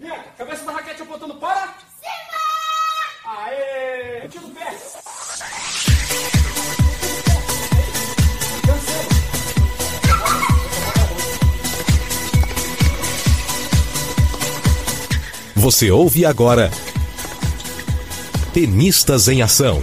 Bianca, cabeça da raquete apontando para... Cima! Aê! Tiro do pé! Você ouve agora Tenistas em Ação.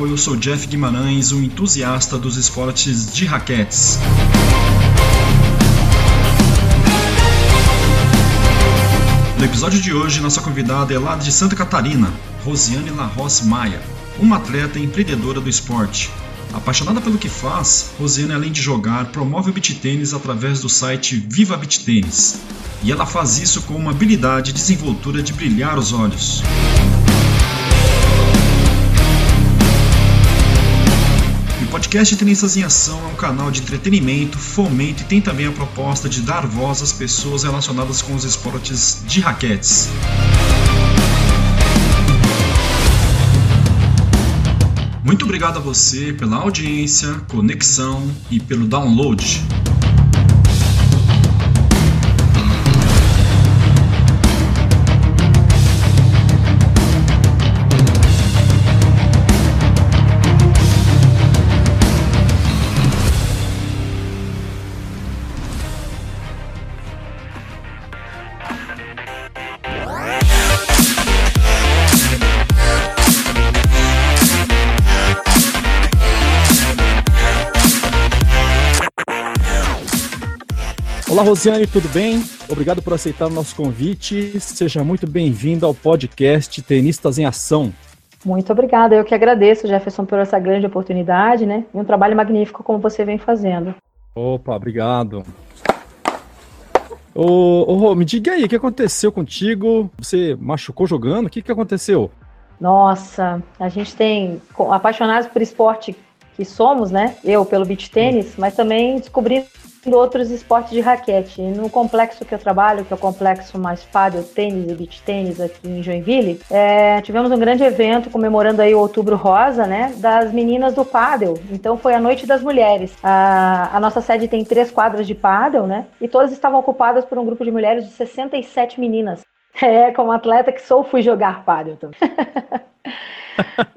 Capital, eu sou Jeff Guimarães, um entusiasta dos esportes de raquetes. No episódio de hoje, nossa convidada é lá de Santa Catarina, Rosiane Larrosse Maia, uma atleta empreendedora do esporte. Apaixonada pelo que faz, Rosiane, além de jogar, promove o beach tênis através do site Viva Beach Tênis. E ela faz isso com uma habilidade e desenvoltura de brilhar os olhos. Podcast Tenistas em Ação é um canal de entretenimento, fomento e tem também a proposta de dar voz às pessoas relacionadas com os esportes de raquetes. Muito obrigado a você pela audiência, conexão e pelo download. Olá, Rosiane, tudo bem? Obrigado por aceitar o nosso convite. Seja muito bem-vindo ao podcast Tenistas em Ação. Muito obrigada, eu que agradeço, Jefferson, por essa grande oportunidade, né? E um trabalho magnífico como você vem fazendo. Opa, obrigado. Ô, ô Rô, me diga aí, o que aconteceu contigo? Você machucou jogando? O que, que aconteceu? Nossa, a gente tem apaixonados por esporte que somos, né? Eu pelo beach tênis, mas também descobrindo outros esportes de raquete. No complexo que eu trabalho, que é o complexo mais paddle tênis e beach tênis aqui em Joinville, é, tivemos um grande evento comemorando aí o Outubro Rosa, né? Das meninas do paddle. Então foi a Noite das Mulheres. A, a nossa sede tem três quadras de paddle, né? E todas estavam ocupadas por um grupo de mulheres de 67 meninas. É, como atleta que sou, fui jogar paddle também.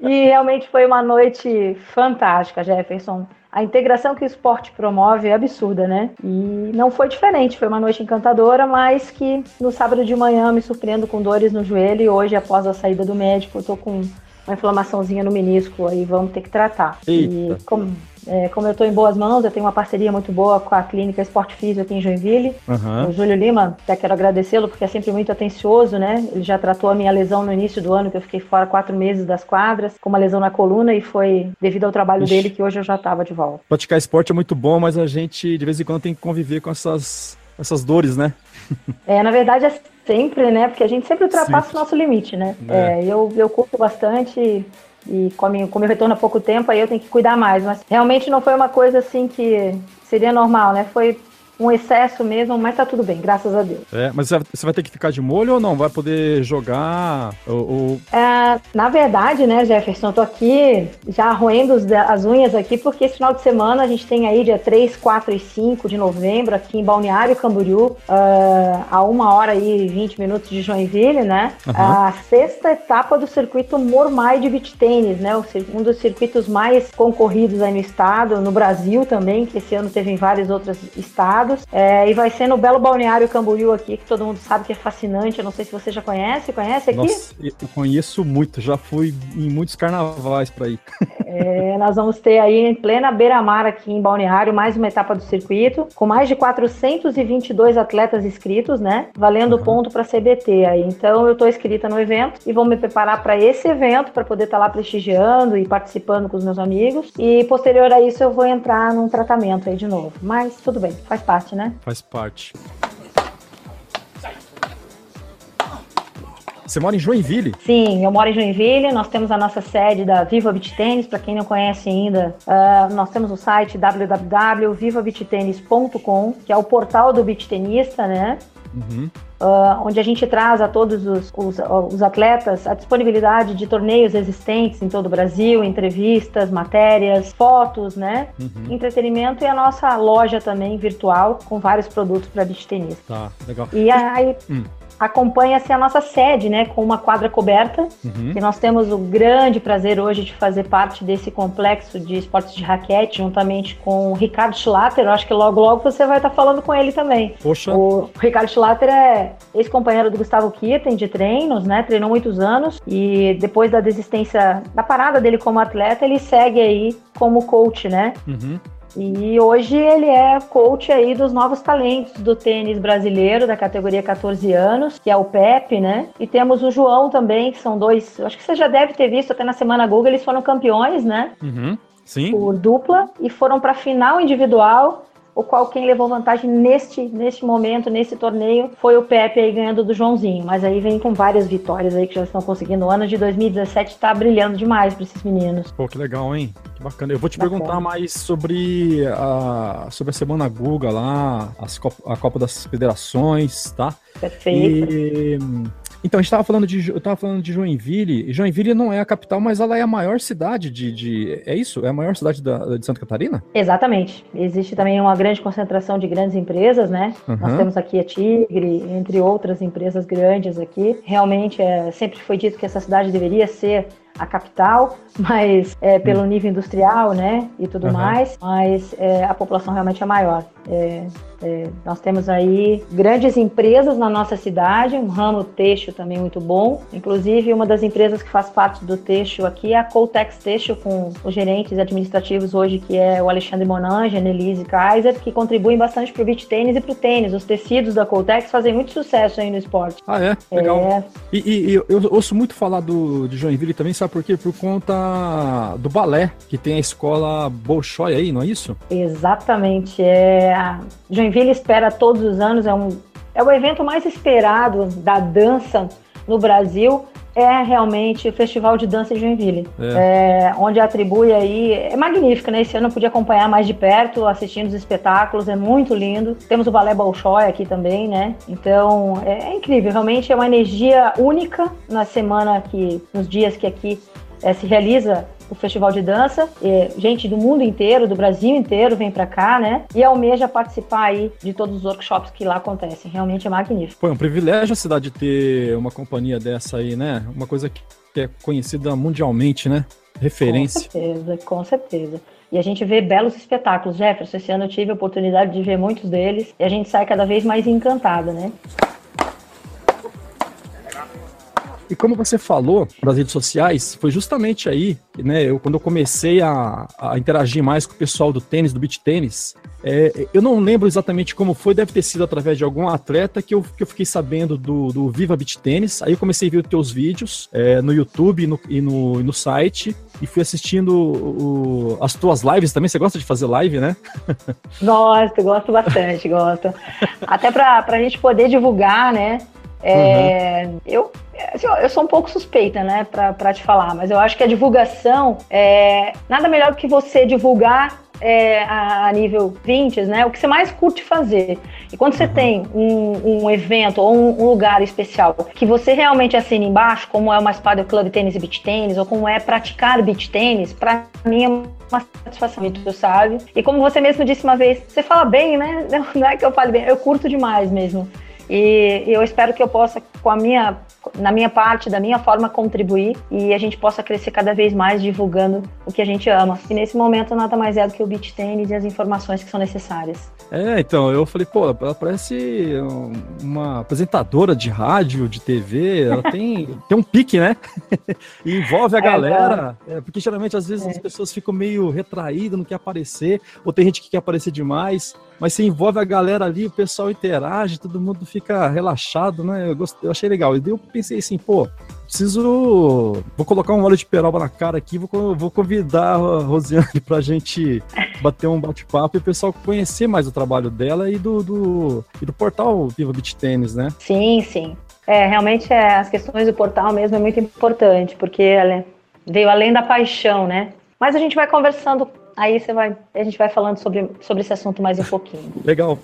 e realmente foi uma noite fantástica, Jefferson. A integração que o esporte promove é absurda, né? E não foi diferente, foi uma noite encantadora, mas que no sábado de manhã me surpreendo com dores no joelho e hoje, após a saída do médico, eu tô com uma inflamaçãozinha no menisco, aí vamos ter que tratar. Eita. E como, é, como eu estou em boas mãos, eu tenho uma parceria muito boa com a clínica Esporte Físico aqui em Joinville, Aham. o Júlio Lima, até quero agradecê-lo porque é sempre muito atencioso, né? Ele já tratou a minha lesão no início do ano, que eu fiquei fora quatro meses das quadras, com uma lesão na coluna, e foi devido ao trabalho Ixi. dele que hoje eu já estava de volta. Praticar esporte é muito bom, mas a gente de vez em quando tem que conviver com essas, essas dores, né? É, na verdade é sempre, né? Porque a gente sempre ultrapassa Sempre. o nosso limite, né? É. É, eu, eu curto bastante e como, como eu retorno há pouco tempo, aí eu tenho que cuidar mais. Mas realmente não foi uma coisa assim que seria normal, né? Foi um excesso mesmo, mas tá tudo bem, graças a Deus. É, mas você vai ter que ficar de molho ou não? Vai poder jogar? Ou, ou- É, na verdade, né, Jefferson, eu tô aqui já roendo as unhas aqui, porque esse final de semana a gente tem aí dia 3, 4 e 5 de novembro aqui em Balneário Camboriú, ah, a uma hora e 20 minutos de Joinville, né? Aham. A sexta etapa do circuito Mormai de Beach Tênis, né? Um dos circuitos mais concorridos aí no estado, no Brasil também, que esse ano teve em vários outros estados. É, e vai ser no belo Balneário Camboriú aqui, que todo mundo sabe que é fascinante. Eu não sei se você já conhece, conhece aqui? Nossa, eu conheço muito, já fui em muitos carnavais pra ir. É, nós vamos ter aí em plena beira-mar aqui em Balneário mais uma etapa do circuito, com mais de 422 atletas inscritos, né? Valendo ponto para CBT aí. Então eu estou inscrita no evento e vou me preparar para esse evento para poder estar lá prestigiando e participando com os meus amigos. E posterior a isso eu vou entrar num tratamento aí de novo. Mas tudo bem, faz parte, né? Faz parte. Você mora em Joinville? Sim, eu moro em Joinville. Nós temos a nossa sede da Viva Beach Tennis. Para quem não conhece ainda, uh, nós temos o site www.vivabeachtennis.com, que é o portal do beach tenista, né? Uhum. Uh, onde a gente traz a todos os, os, os, atletas a disponibilidade de torneios existentes em todo o Brasil, entrevistas, matérias, fotos, né? Uhum. Entretenimento e a nossa loja também virtual com vários produtos para beach tennis. Tá, legal. E aí. Hum acompanha-se a nossa sede, né, com uma quadra coberta. Uhum. E nós temos o grande prazer hoje de fazer parte desse complexo de esportes de raquete, juntamente com o Ricardo Schlatter. Eu acho que logo, logo você vai estar falando com ele também. Poxa. O Ricardo Schlatter é ex-companheiro do Gustavo Kirten de treinos, né, treinou muitos anos e depois da desistência, da parada dele como atleta, ele segue aí como coach, né? Uhum. E hoje ele é coach aí dos novos talentos do tênis brasileiro, da categoria 14 anos, que é o Pepe, né? E temos o João também, que são dois. Acho que você já deve ter visto até na semana Google, eles foram campeões, né? Uhum. Sim. Por dupla e foram para final individual o qual quem levou vantagem neste, neste momento, nesse torneio, foi o Pepe aí ganhando do Joãozinho. Mas aí vem com várias vitórias aí que já estão conseguindo. O ano de 2017 está brilhando demais para esses meninos. Pô, que legal, hein? Que bacana. Eu vou te bacana. perguntar mais sobre a, sobre a Semana Guga lá, as, a Copa das Federações, tá? Perfeito. E então, a gente estava falando de, eu tava falando de Joinville, e Joinville não é a capital, mas ela é a maior cidade de, de é isso? É a maior cidade da, de Santa Catarina? Exatamente. Existe também uma grande concentração de grandes empresas, né? Uhum. Nós temos aqui a Tigre, entre outras empresas grandes aqui. Realmente, é, sempre foi dito que essa cidade deveria ser a capital, mas é, pelo hum. nível industrial, né, e tudo uhum. mais, mas é, a população realmente é maior. É, é, nós temos aí grandes empresas na nossa cidade, um ramo têxtil também muito bom. Inclusive, uma das empresas que faz parte do têxtil aqui é a Coltex Têxtil, com os gerentes administrativos hoje, que é o Alexandre Monange, a Nelise Kaiser, que contribuem bastante para o beach tênis e para o tênis. Os tecidos da Coltex fazem muito sucesso aí no esporte. Ah, é? Legal. É. E, e, eu ouço muito falar do, de Joinville também, sabe por quê? Por conta do balé, que tem a escola Bolshoi aí, não é isso? Exatamente. É, Joinville espera todos os anos, é, um, é o evento mais esperado da dança no Brasil é realmente o Festival de Dança de Joinville, é. É, onde atribui aí, é magnífico, né? Esse ano eu pude acompanhar mais de perto, assistindo os espetáculos, é muito lindo. Temos o Balé Bolshoi aqui também, né? Então, é, é incrível, realmente é uma energia única na semana que, nos dias que aqui é, se realiza o festival de dança. E gente do mundo inteiro, do Brasil inteiro, vem para cá, né? E almeja participar aí de todos os workshops que lá acontecem. Realmente é magnífico. Foi um privilégio a cidade ter uma companhia dessa aí, né? Uma coisa que é conhecida mundialmente, né? Referência. Com certeza, com certeza. E a gente vê belos espetáculos. Jefferson, esse ano eu tive a oportunidade de ver muitos deles e a gente sai cada vez mais encantada, né? E como você falou das redes sociais, foi justamente aí, né, eu, quando eu comecei a, a interagir mais com o pessoal do tênis, do beach tênis, é, eu não lembro exatamente como foi, deve ter sido através de algum atleta que eu, que eu fiquei sabendo do, do Viva Beach Tênis. Aí eu comecei a ver os teus vídeos é, no YouTube no, e, no, e no site e fui assistindo o, as tuas lives também. Você gosta de fazer live, né? Gosto, gosto bastante, gosto. Até para a gente poder divulgar, né? É, uhum. Eu assim, eu sou um pouco suspeita, né, para te falar, mas eu acho que a divulgação é nada melhor do que você divulgar é, a, a, nível 20, né? O que você mais curte fazer. E quando você uhum. tem um, um, evento ou um, um, lugar especial que você realmente assina embaixo, como é uma espada club tênis e beach tênis, ou como é praticar beach tênis, para mim é uma satisfação, tu sabe? E como você mesmo disse uma vez, você fala bem, né? Não é que eu fale bem, eu curto demais mesmo. E eu espero que eu possa, com a minha, na minha parte, da minha forma, contribuir e a gente possa crescer cada vez mais divulgando o que a gente ama. E nesse momento nada mais é do que o beach tennis e as informações que são necessárias. É, então, eu falei, pô, ela parece uma apresentadora de rádio, de TV, ela tem, tem um pique, né? e envolve a é, galera, é, porque geralmente às vezes é. as pessoas ficam meio retraídas, não quer aparecer, ou tem gente que quer aparecer demais, mas se envolve a galera ali, o pessoal interage, todo mundo fica relaxado, né? Eu, gostei, eu achei legal. E daí eu pensei assim, pô, preciso. Vou colocar um óleo de peroba na cara aqui, vou, vou convidar a Rosiane pra gente bater um bate-papo e o pessoal conhecer mais o trabalho dela e do, do, e do portal Viva Beach Tênis, né? Sim, sim. É, realmente é, as questões do portal mesmo é muito importante, porque ela veio além da paixão, né? Mas a gente vai conversando, aí você vai, a gente vai falando sobre, sobre esse assunto mais um pouquinho. Legal.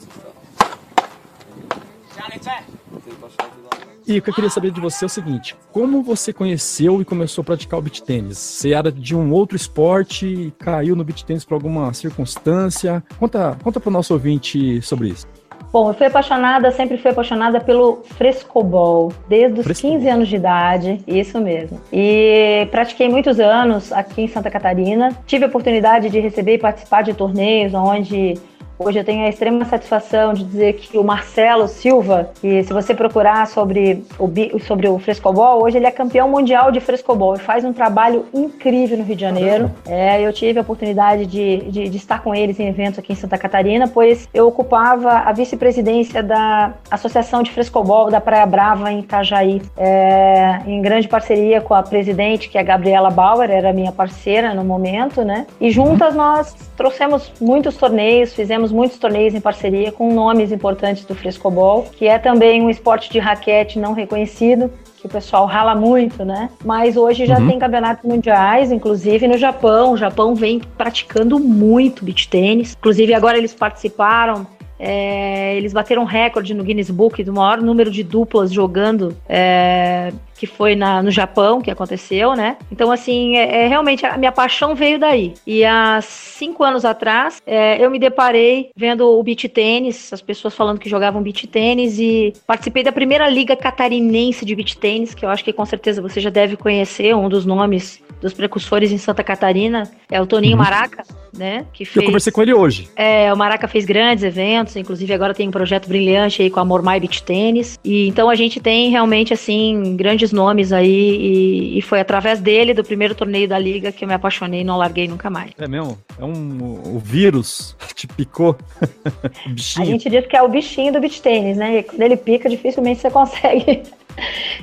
E o que eu queria saber de você é o seguinte: como você conheceu e começou a praticar o beach tênis? Você era de um outro esporte e caiu no beach tênis por alguma circunstância? Conta, conta para o nosso ouvinte sobre isso. Bom, eu fui apaixonada, sempre fui apaixonada pelo frescobol, desde os frescobol. 15 anos de idade, isso mesmo. E pratiquei muitos anos aqui em Santa Catarina. Tive a oportunidade de receber e participar de torneios onde Hoje eu tenho a extrema satisfação de dizer que o Marcelo Silva, que se você procurar sobre o, sobre o frescobol, hoje ele é campeão mundial de frescobol e faz um trabalho incrível no Rio de Janeiro. É, eu tive a oportunidade de, de, de, estar com eles em eventos aqui em Santa Catarina, pois eu ocupava a vice-presidência da Associação de Frescobol da Praia Brava em Itajaí, é, em grande parceria com a presidente, que é a Gabriela Bauer, era minha parceira no momento, né? E juntas nós trouxemos muitos torneios, fizemos fizemos muitos torneios em parceria com nomes importantes do frescobol, que é também um esporte de raquete não reconhecido, que o pessoal rala muito, né? Mas hoje já uhum. tem campeonatos mundiais, inclusive no Japão. O Japão vem praticando muito beach tênis. Inclusive agora eles participaram é, eles bateram recorde no Guinness Book do maior número de duplas jogando, é, que foi na, no Japão que aconteceu, né? Então, assim, é, é, realmente a minha paixão veio daí. E há cinco anos atrás, é, eu me deparei vendo o beach tênis, as pessoas falando que jogavam beach tênis, e participei da primeira liga catarinense de beach tênis, que eu acho que com certeza você já deve conhecer, um dos nomes dos precursores em Santa Catarina, é o Toninho uhum. Maraca, né? Que fez, eu conversei com ele hoje. É, o Maraca fez grandes eventos, inclusive agora tem um projeto brilhante aí com a Mormai Beach Tênis. E então a gente tem realmente assim grandes nomes aí e, e, foi através dele do primeiro torneio da liga que eu me apaixonei e não larguei nunca mais. É mesmo? É um o vírus te picou. a gente diz que é o bichinho do beach tênis, né? E quando ele pica, dificilmente você consegue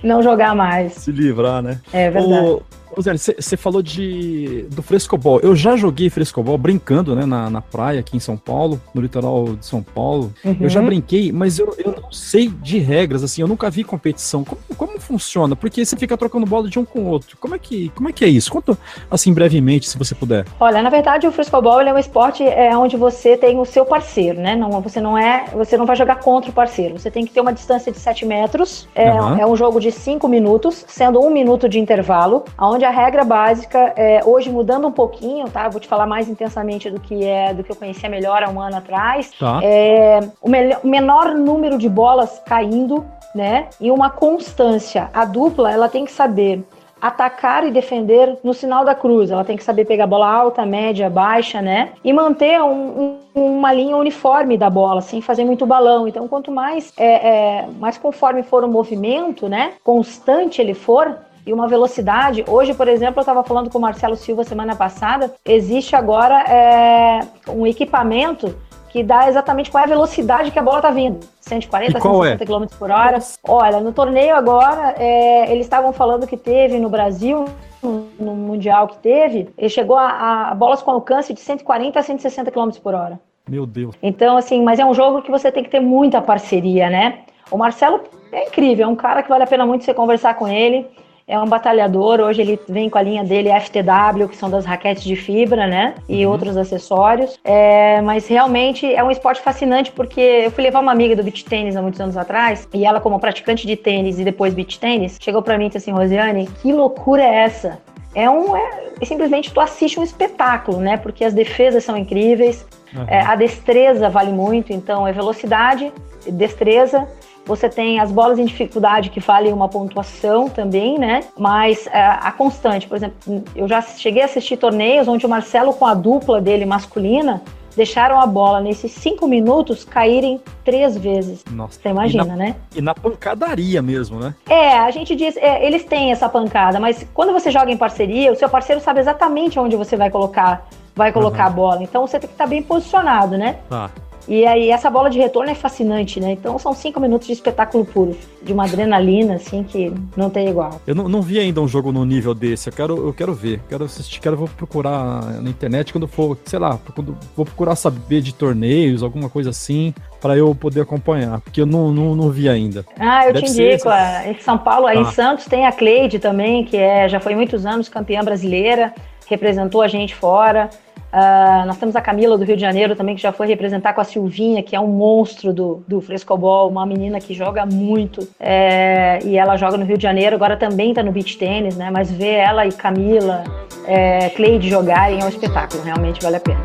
não jogar mais. Se livrar, né? É verdade. O, você falou de, do frescobol. Eu já joguei frescobol brincando, né, na, na praia aqui em São Paulo, no litoral de São Paulo. Uhum. Eu já brinquei, mas eu, eu não sei de regras, assim, eu nunca vi competição. Como, como funciona? Porque você fica trocando bola de um com o outro. Como é que, como é, que é isso? Conta, assim, brevemente, se você puder. Olha, na verdade, o frescobol é um esporte é, onde você tem o seu parceiro, né? Não, você não é, você não vai jogar contra o parceiro. Você tem que ter uma distância de 7 metros. É, uhum. é um jogo de 5 minutos, sendo um minuto de intervalo, onde a regra básica, é, hoje mudando um pouquinho, tá? Vou te falar mais intensamente do que é do que eu conhecia melhor há um ano atrás. Tá. É, o, o menor número de bolas caindo, né? E uma constância. A dupla, ela tem que saber atacar e defender no sinal da cruz. Ela tem que saber pegar bola alta, média, baixa, né? E manter um, um, uma linha uniforme da bola, sem fazer muito balão. Então, quanto mais, é, é, mais conforme for o movimento, né? Constante ele for, e uma velocidade. Hoje, por exemplo, eu estava falando com o Marcelo Silva semana passada, existe agora é, um equipamento que dá exatamente qual é a velocidade que a bola está vindo. 140, 150 é? km por hora. Olha, no torneio agora, é, eles estavam falando que teve no Brasil, no, no Mundial que teve, ele chegou a, a bolas com alcance de 140 a 160 km por hora. Meu Deus. Então, assim, mas é um jogo que você tem que ter muita parceria, né? O Marcelo é incrível, é um cara que vale a pena muito você conversar com ele é um batalhador. Hoje ele vem com a linha dele FTW, que são das raquetes de fibra, né? E uhum. outros acessórios. É, mas realmente é um esporte fascinante porque eu fui levar uma amiga do beach tênis há muitos anos atrás e ela, como praticante de tênis e depois beach tênis, chegou para mim e disse assim: Rosiane, que loucura é essa? É um. É, simplesmente tu assiste um espetáculo, né? Porque as defesas são incríveis, uhum. é, a destreza vale muito, então é velocidade, destreza você tem as bolas em dificuldade que valem uma pontuação também, né? Mas é, a constante, por exemplo, eu já cheguei a assistir torneios onde o Marcelo com a dupla dele masculina deixaram a bola nesses cinco minutos caírem três vezes. Nossa. Você imagina, e na, né? E na pancadaria mesmo, né? É, a gente diz, é, eles têm essa pancada, mas quando você joga em parceria, o seu parceiro sabe exatamente onde você vai colocar, vai colocar uhum. a bola. Então você tem que estar bem posicionado, né? Tá. E aí essa bola de retorno é fascinante, né? Então são cinco minutos de espetáculo puro, de uma adrenalina, assim, que não tem igual. Eu não, não vi ainda um jogo no nível desse, eu quero, eu quero ver, quero assistir, quero vou procurar na internet quando for, sei lá, quando vou procurar saber de torneios, alguma coisa assim, para eu poder acompanhar, porque eu não, não, não vi ainda. Ah, eu Deve te indico, em São Paulo, aí ah. em Santos tem a Cleide também, que é, já foi muitos anos campeã brasileira, representou a gente fora. Uh, nós temos a Camila do Rio de Janeiro também, que já foi representar com a Silvinha, que é um monstro do, do frescobol, uma menina que joga muito. É, e ela joga no Rio de Janeiro, agora também está no beach tênis, né? Mas ver ela e Camila, é, Cleide jogarem é um espetáculo, realmente vale a pena.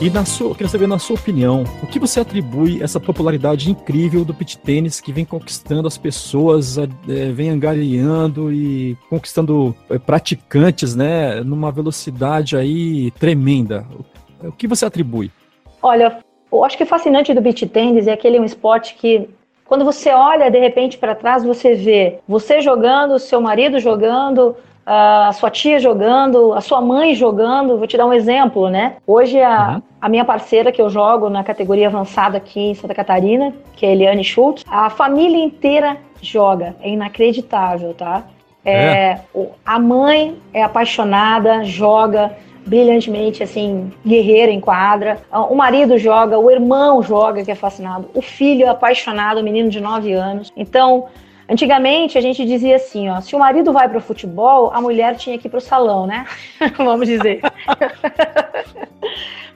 E na sua, eu saber, na sua opinião, o que você atribui essa popularidade incrível do pit tênis que vem conquistando as pessoas, é, vem angariando e conquistando é, praticantes, né, numa velocidade aí tremenda? O, que você atribui? Olha, eu acho que o fascinante do beach tênis é que ele é um esporte que quando você olha de repente para trás, você vê você jogando, seu marido jogando, a sua tia jogando, a sua mãe jogando. Vou te dar um exemplo, né? Hoje a, uhum. a minha parceira que eu jogo na categoria avançada aqui em Santa Catarina, que é a Eliane Schultz, a família inteira joga. É inacreditável, tá? É, é. A mãe é apaixonada, joga brilhantemente, assim, guerreira em quadra. O marido joga, o irmão joga, que é fascinado. O filho é apaixonado, o menino de 9 anos. Então, Antigamente a gente dizia assim, ó, se o marido vai para o futebol, a mulher tinha que ir para o salão, né? Vamos dizer.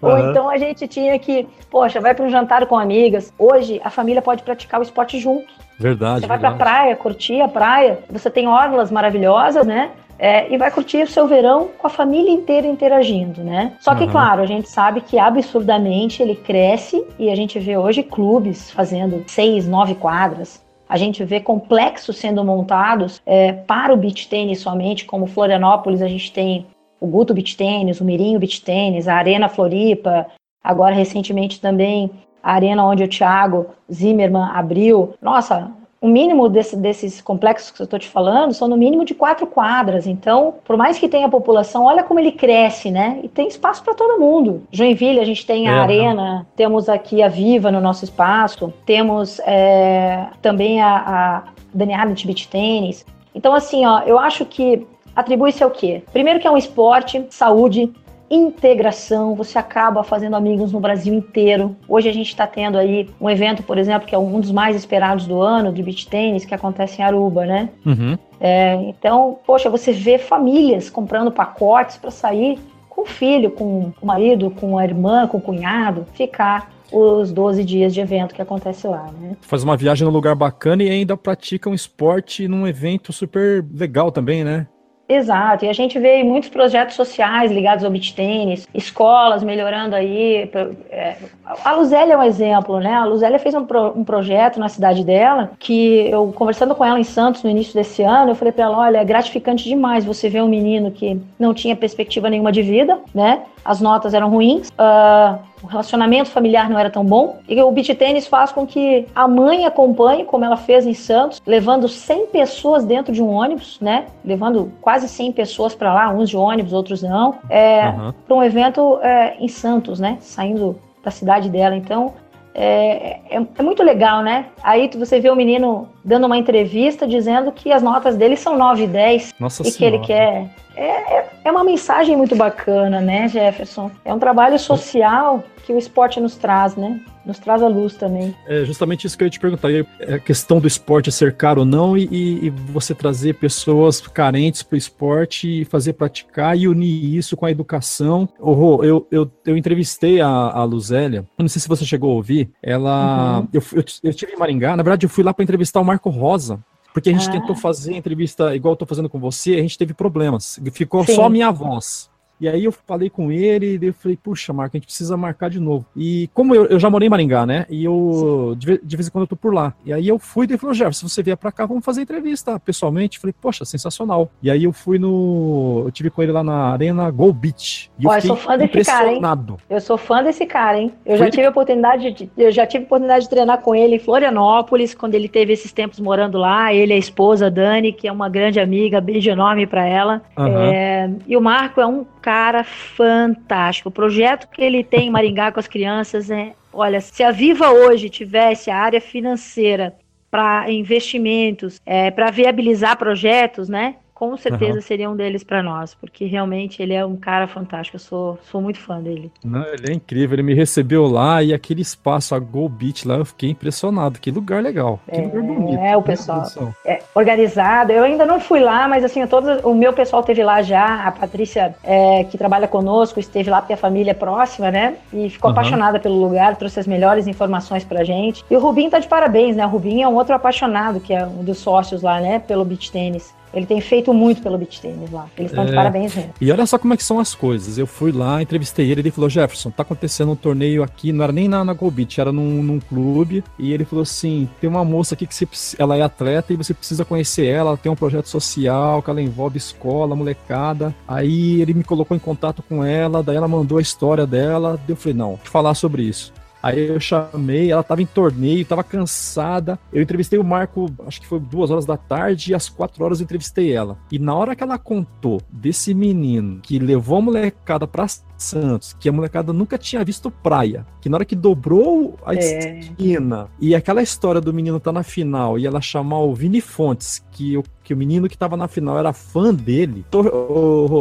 Uhum. Ou então a gente tinha que, poxa, vai para um jantar com amigas. Hoje a família pode praticar o esporte junto. Verdade. Você vai para a praia, curtir a praia. Você tem orlas maravilhosas, né? É, e vai curtir o seu verão com a família inteira interagindo, né? Só que, uhum. claro, a gente sabe que absurdamente ele cresce e a gente vê hoje clubes fazendo seis, nove quadras, a gente vê complexos sendo montados é, para o beach tênis somente, como Florianópolis, a gente tem o Guto Beach Tênis, o Mirinho Beach Tênis, a Arena Floripa, agora recentemente também a arena onde o Thiago Zimmermann abriu. Nossa, o mínimo desse, desses complexos que eu estou te falando são no mínimo de quatro quadras. Então, por mais que tenha população, olha como ele cresce, né? E tem espaço para todo mundo. Joinville, a gente tem a é, arena, não. temos aqui a Viva no nosso espaço, temos é, também a, a Dani Arnett Beach Tênis. Então, assim, ó, eu acho que atribui-se ao quê? Primeiro que é um esporte, saúde, integração, você acaba fazendo amigos no Brasil inteiro. Hoje a gente está tendo aí um evento, por exemplo, que é um dos mais esperados do ano, de beach tênis, que acontece em Aruba, né? Uhum. É, então, poxa, você vê famílias comprando pacotes para sair com o filho, com o marido, com a irmã, com o cunhado, ficar os 12 dias de evento que acontece lá, né? Faz uma viagem num lugar bacana e ainda pratica um esporte num evento super legal também, né? Exato, e a gente vê muitos projetos sociais ligados ao beach tênis, escolas melhorando aí. É, a Luzélia é um exemplo, né? A Luzélia fez um, pro, um projeto na cidade dela que eu, conversando com ela em Santos no início desse ano, eu falei para ela: olha, é gratificante demais você ver um menino que não tinha perspectiva nenhuma de vida, né? As notas eram ruins, uh, o relacionamento familiar não era tão bom. E o beach tênis faz com que a mãe acompanhe, como ela fez em Santos, levando 100 pessoas dentro de um ônibus, né? Levando quase 100 pessoas para lá, uns de ônibus, outros não, é, uhum. para um evento é, em Santos, né? Saindo da cidade dela. Então, é, é, é, muito legal, né? Aí você vê o menino dando uma entrevista dizendo que as notas dele são 9 e 10 Nossa e senhora. que ele quer. É, é, é uma mensagem muito bacana, né, Jefferson? É um trabalho social que o esporte nos traz, né? Nos traz a luz também. É justamente isso que eu ia te perguntar. É a questão do esporte ser caro ou não e, e você trazer pessoas carentes para o esporte e fazer praticar e unir isso com a educação. Oh, eu, eu, eu entrevistei a, a Luzélia, não sei se você chegou a ouvir, ela... Uhum. Eu, eu, eu tive em Maringá, na verdade eu fui lá para entrevistar o Marco Rosa, porque a gente ah. tentou fazer entrevista igual eu tô fazendo com você, a gente teve problemas. Ficou Sim. só minha voz. E aí eu falei com ele e eu falei, puxa, Marco, a gente precisa marcar de novo. E como eu, eu já morei em Maringá, né? E eu, de, de, vez em quando eu tô por lá. E aí eu fui e ele falou, Jefferson, se você vier pra cá, vamos fazer entrevista pessoalmente. Falei, poxa, sensacional. E aí eu fui no. Eu tive com ele lá na Arena Go Beach. E Ó, eu, eu sou fã desse cara, hein? Eu sou fã desse cara, hein? Eu Foi já tive a oportunidade de, eu já tive oportunidade de treinar com ele em Florianópolis, quando ele teve esses tempos morando lá. Ele e a esposa, Dani, que é uma grande amiga, beijo enorme pra ela. Uhum. É, e o Marco é um cara fantástico. O projeto que ele tem em Maringá com as crianças é, olha, se a Viva hoje tivesse a área financeira para investimentos, é, para viabilizar projetos, né? Com certeza uhum. seria um deles para nós, porque realmente ele é um cara fantástico. Eu sou, sou muito fã dele. Não, ele é incrível. Ele me recebeu lá e aquele espaço, a Go Beach lá, eu fiquei impressionado. Que lugar legal. Que é, lugar bonito. É, o pessoal. É, organizado. Eu ainda não fui lá, mas assim, todo, o meu pessoal teve lá já. A Patrícia, é, que trabalha conosco, esteve lá porque a família é próxima, né? E ficou uhum. apaixonada pelo lugar, trouxe as melhores informações pra gente. E o Rubinho tá de parabéns, né? O Rubinho é um outro apaixonado, que é um dos sócios lá, né? Pelo beach tênis. Ele tem feito muito pelo beat tênis lá. Eles estão é, de parabéns mesmo. E olha só como é que são as coisas. Eu fui lá, entrevistei ele, ele falou, Jefferson, tá acontecendo um torneio aqui, não era nem na, na Go Beach, era num, num clube, e ele falou assim, tem uma moça aqui que você, ela é atleta e você precisa conhecer ela, ela tem um projeto social que ela envolve escola, molecada. Aí ele me colocou em contato com ela, daí ela mandou a história dela, eu falei, não, falar sobre isso. Aí eu chamei, ela tava em torneio, tava cansada. Eu entrevistei o Marco, acho que foi duas horas da tarde, e às quatro horas eu entrevistei ela. E na hora que ela contou desse menino que levou a molecada pra Santos, que a molecada nunca tinha visto praia, que na hora que dobrou a é. esquina, e aquela história do menino tá na final, e ela chamar o Vini Fontes, que o, que o menino que tava na final era fã dele,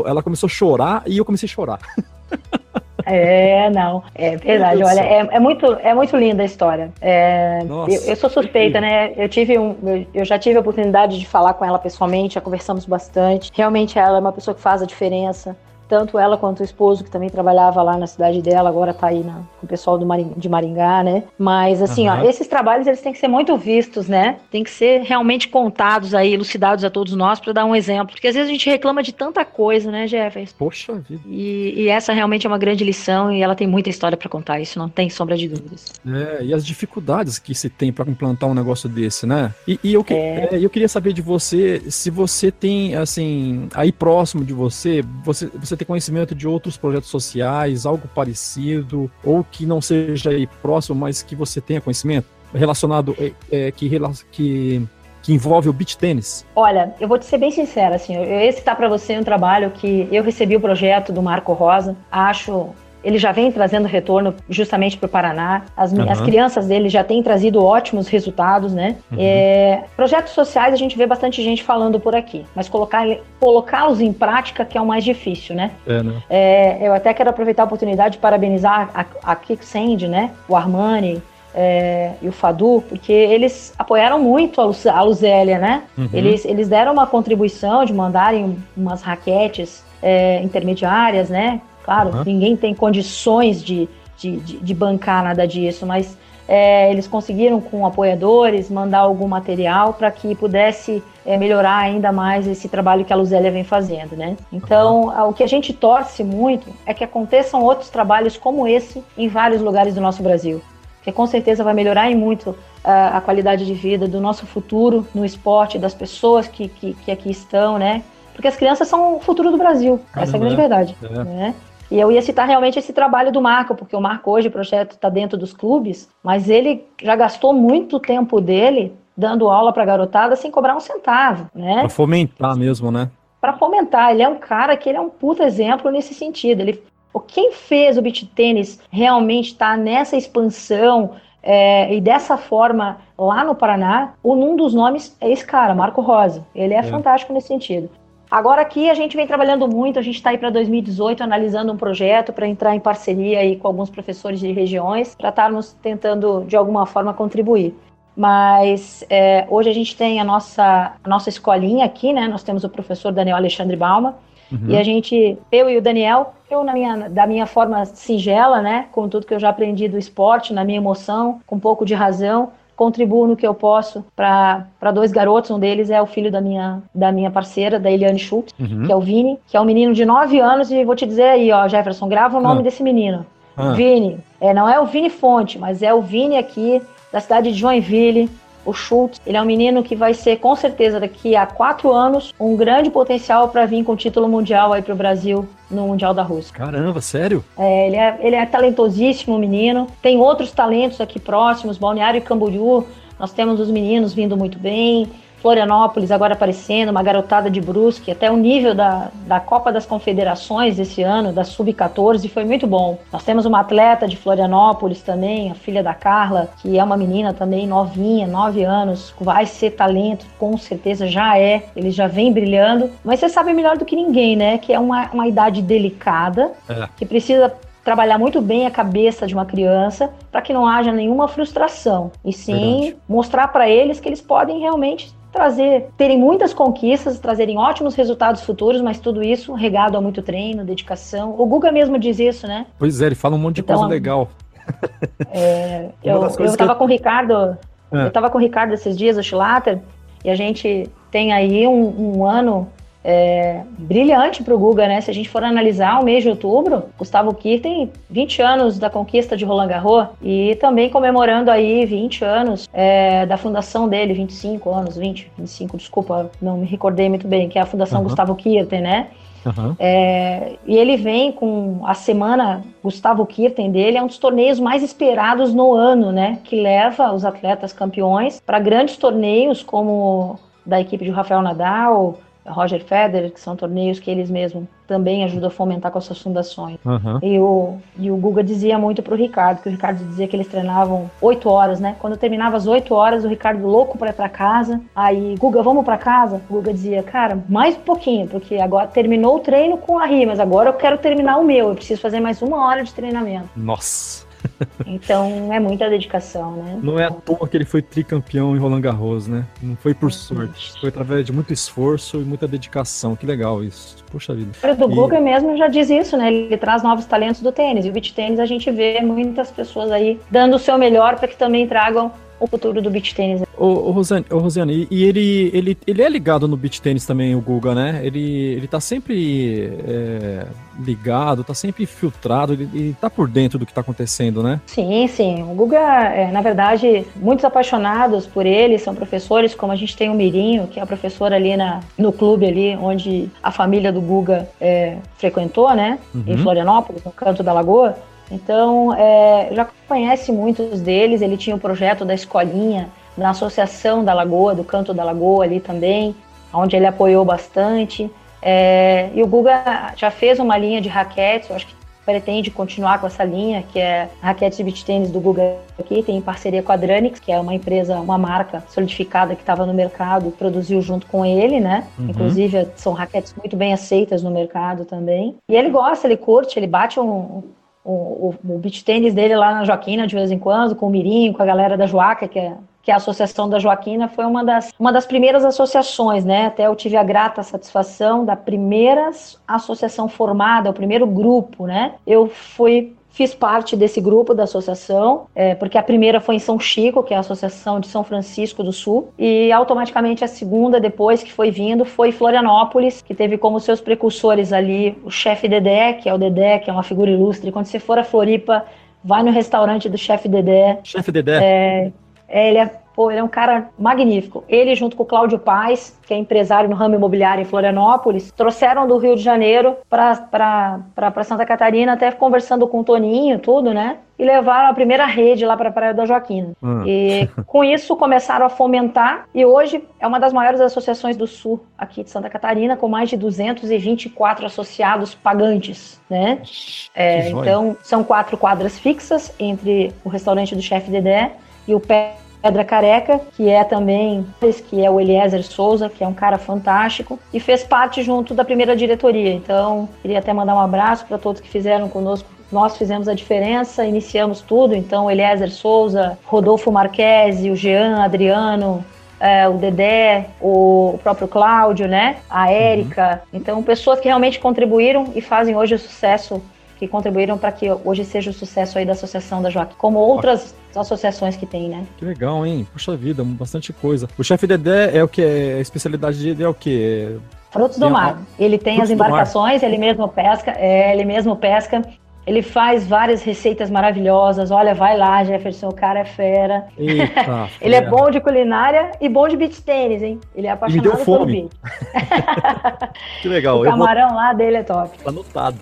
ela começou a chorar e eu comecei a chorar. É, não, é verdade. Olha, é, é, muito, é muito linda a história. É, eu, eu, sou suspeita, né? Eu tive um, eu, eu, já tive a oportunidade de falar com ela pessoalmente, já conversamos bastante. Realmente ela é uma pessoa que faz a diferença tanto ela quanto o esposo, que também trabalhava lá na cidade dela, agora tá aí na, com o pessoal do Maring, de Maringá, né? Mas, assim, uhum. ó, esses trabalhos, eles têm que ser muito vistos, né? Tem que ser realmente contados aí, elucidados a todos nós, para dar um exemplo. Porque às vezes a gente reclama de tanta coisa, né, Jefferson? Poxa vida. E, e essa realmente é uma grande lição e ela tem muita história para contar, isso não tem sombra de dúvidas. É, e as dificuldades que se tem para implantar um negócio desse, né? E, e eu, que, é. É, eu queria saber de você, se você tem, assim, aí próximo de você, você, você ter conhecimento de outros projetos sociais, algo parecido, ou que não seja aí próximo, mas que você tenha conhecimento relacionado, é, é, que, que, que envolve o beach tênis? Olha, eu vou te ser bem sincera, assim, ia citar para você um trabalho que eu recebi o projeto do Marco Rosa, acho ele já vem trazendo retorno justamente para o Paraná. As, uhum. as, crianças dele já têm trazido ótimos resultados, né? Uhum. É, projetos sociais a gente vê bastante gente falando por aqui, mas colocar, colocá-los em prática que é o mais difícil, né? É, né? É, eu até quero aproveitar a oportunidade de parabenizar a, a Kicksend, né? O Armani, é, e o Fadu, porque eles apoiaram muito a, Luzélia, né? Uhum. Eles, eles deram uma contribuição de mandarem umas raquetes é, intermediárias, né? Claro, uhum. ninguém tem condições de, de, de, de bancar nada disso, mas é, eles conseguiram, com apoiadores, mandar algum material para que pudesse é, melhorar ainda mais esse trabalho que a Luzélia vem fazendo, né? Então, uhum. o que a gente torce muito é que aconteçam outros trabalhos como esse em vários lugares do nosso Brasil, que com certeza vai melhorar em muito a, a qualidade de vida do nosso futuro no esporte, das pessoas que, que, que aqui estão, né? Porque as crianças são o futuro do Brasil, Caramba, essa é a grande verdade. É. Né? E eu ia citar realmente esse trabalho do Marco, porque o Marco hoje, o projeto está dentro dos clubes, mas ele já gastou muito tempo dele dando aula para garotada sem cobrar um centavo, né? Para fomentar mesmo, né? Para fomentar. Ele é um cara que ele é um puto exemplo nesse sentido. Ele, quem fez o beat tênis realmente está nessa expansão é, e dessa forma lá no Paraná, um dos nomes é esse cara, Marco Rosa. Ele é, é. fantástico nesse sentido. Agora aqui a gente vem trabalhando muito, a gente está aí para 2018 analisando um projeto para entrar em parceria aí com alguns professores de regiões para estarmos tentando de alguma forma contribuir. Mas é, hoje a gente tem a nossa, a nossa escolinha aqui, né? Nós temos o professor Daniel Alexandre Balma, Uhum. E a gente, eu e o Daniel, eu na minha, da minha forma singela, né, com tudo que eu já aprendi do esporte, na minha emoção, com um pouco de razão, contribuo no que eu posso para dois garotos. Um deles é o filho da minha, da minha parceira, da Eliane Schultz, uhum. que é o Vini, que é um menino de 9 anos. E vou te dizer aí, ó, Jefferson, grava o nome ah. desse menino. Ah. Vini. É, não é o Vini Fonte, mas é o Vini aqui, da cidade de Joinville, o Schultz, ele é um menino que vai ser, com certeza, daqui a quatro anos, um grande potencial para vir com o título mundial aí para o Brasil no Mundial da Rússia. Caramba, sério? É, ele é, ele é talentosíssimo menino. Tem outros talentos aqui próximos, Balneário e Camboriú. Nós temos os meninos vindo muito bem. Florianópolis agora aparecendo, uma garotada de Brusque, até o nível da, da Copa das Confederações esse ano, da Sub-14, foi muito bom. Nós temos uma atleta de Florianópolis também, a filha da Carla, que é uma menina também novinha, 9 anos, vai ser talento, com certeza já é, ele já vem brilhando, mas você sabe melhor do que ninguém, né, que é uma, uma idade delicada, é. que precisa trabalhar muito bem a cabeça de uma criança para que não haja nenhuma frustração e sim Verdade. mostrar para eles que eles podem realmente trazer, terem muitas conquistas, trazerem ótimos resultados futuros, mas tudo isso regado a muito treino, dedicação. O Guga mesmo diz isso, né? Pois é, ele fala um monte de então, coisa legal. É, eu, eu tava eu... com o Ricardo, é. eu tava com o Ricardo esses dias, o Schlatter, e a gente tem aí um, um ano é, brilhante para o Guga, né? Se a gente for analisar o mês de outubro, Gustavo Kirten, 20 anos da conquista de Roland Garros e também comemorando aí 20 anos é, da fundação dele, 25 anos, 20, 25, desculpa, não me recordei muito bem, que é a Fundação uhum. Gustavo Kirten, né? Uhum. É, e ele vem com a semana Gustavo Kirten dele, é um dos torneios mais esperados no ano, né? Que leva os atletas campeões para grandes torneios como da equipe de Rafael Nadal, Roger Federer, que são torneios que eles mesmos também ajudam a fomentar com as suas fundações. Uhum. E, o, e o Guga dizia muito pro Ricardo, que o Ricardo dizia que eles treinavam oito horas, né? Quando terminava as oito horas, o Ricardo louco para ir pra casa. Aí, Guga, vamos para casa? O Guga dizia, cara, mais um pouquinho, porque agora terminou o treino com a Ri, mas agora eu quero terminar o meu, eu preciso fazer mais uma hora de treinamento. Nossa! Então é muita dedicação, né? Não é à toa que ele foi tricampeão em Roland Garros, né? Não foi por sorte. Foi através de muito esforço e muita dedicação. Que legal isso. Puxa vida. O do e... Guga mesmo já diz isso, né? Ele traz novos talentos do tênis. E o beat tênis a gente vê muitas pessoas aí dando o seu melhor para que também tragam o futuro do beach tênis. Ô, ô, Rosane, ô Rosiane, e ele, ele, ele é ligado no beach tênis também, o Guga, né? Ele, ele tá sempre é, ligado, tá sempre filtrado, ele, ele tá por dentro do que tá acontecendo, né? Sim, sim. O Guga, é, na verdade, muitos apaixonados por ele são professores, como a gente tem o Mirinho, que é professor ali na, no clube ali, onde a família do Guga é, frequentou, né? Uhum. Em Florianópolis, no Canto da Lagoa. Então, é, já conhece muitos deles. Ele tinha o um projeto da escolinha na Associação da Lagoa, do Canto da Lagoa ali também, onde ele apoiou bastante. É, e o Guga já fez uma linha de raquetes, eu acho que pretende continuar com essa linha, que é raquetes de beach tênis do Guga aqui, tem em parceria com a Dranix, que é uma empresa, uma marca solidificada que estava no mercado, produziu junto com ele, né? Uhum. Inclusive são raquetes muito bem aceitas no mercado também. E ele gosta, ele curte, ele bate um, o, o, o beach tênis dele lá na Joaquina de vez em quando, com o Mirim, com a galera da Joaca, que é, que é a Associação da Joaquina, foi uma das, uma das primeiras associações, né? Até eu tive a grata satisfação da primeira associação formada, o primeiro grupo, né? Eu fui Fiz parte desse grupo da associação, é, porque a primeira foi em São Chico, que é a Associação de São Francisco do Sul, e automaticamente a segunda, depois que foi vindo, foi Florianópolis, que teve como seus precursores ali o chefe Dedé, que é o Dedé, que é uma figura ilustre. Quando você for a Floripa, vai no restaurante do chefe Dedé. Chefe Dedé? É, ele é Pô, ele é um cara magnífico. Ele, junto com o Cláudio Paz, que é empresário no ramo imobiliário em Florianópolis, trouxeram do Rio de Janeiro para Santa Catarina, até conversando com o Toninho, tudo, né? E levaram a primeira rede lá para a Praia da Joaquina. Hum. E com isso começaram a fomentar, e hoje é uma das maiores associações do Sul aqui de Santa Catarina, com mais de 224 associados pagantes, né? É, então, são quatro quadras fixas entre o restaurante do chefe Dedé e o pé Pedra Careca, que é também, que é o Eliezer Souza, que é um cara fantástico, e fez parte junto da primeira diretoria. Então, queria até mandar um abraço para todos que fizeram conosco nós fizemos a diferença, iniciamos tudo, então Eliezer Souza, Rodolfo Marquesi, o Jean, Adriano, é, o Dedé, o, próprio Cláudio, né? A uhum. Érica. Então, pessoas que realmente contribuíram e fazem hoje o sucesso, que contribuíram para que hoje seja o sucesso aí da Associação da Joaquim, como outras associações que tem, né? Que legal, hein? Puxa vida, bastante coisa. O chefe Dedé é o que? A especialidade dele é o que? Frutos do mar. Ele tem Frutos as embarcações, ele mesmo pesca, é, ele mesmo pesca. Ele faz várias receitas maravilhosas. Olha, vai lá, Jefferson, o cara é fera. Eita, ele é bom de culinária e bom de beach tênis, hein? Ele é apaixonado pelo beach. que legal. O camarão vou... lá dele é top. Anotado.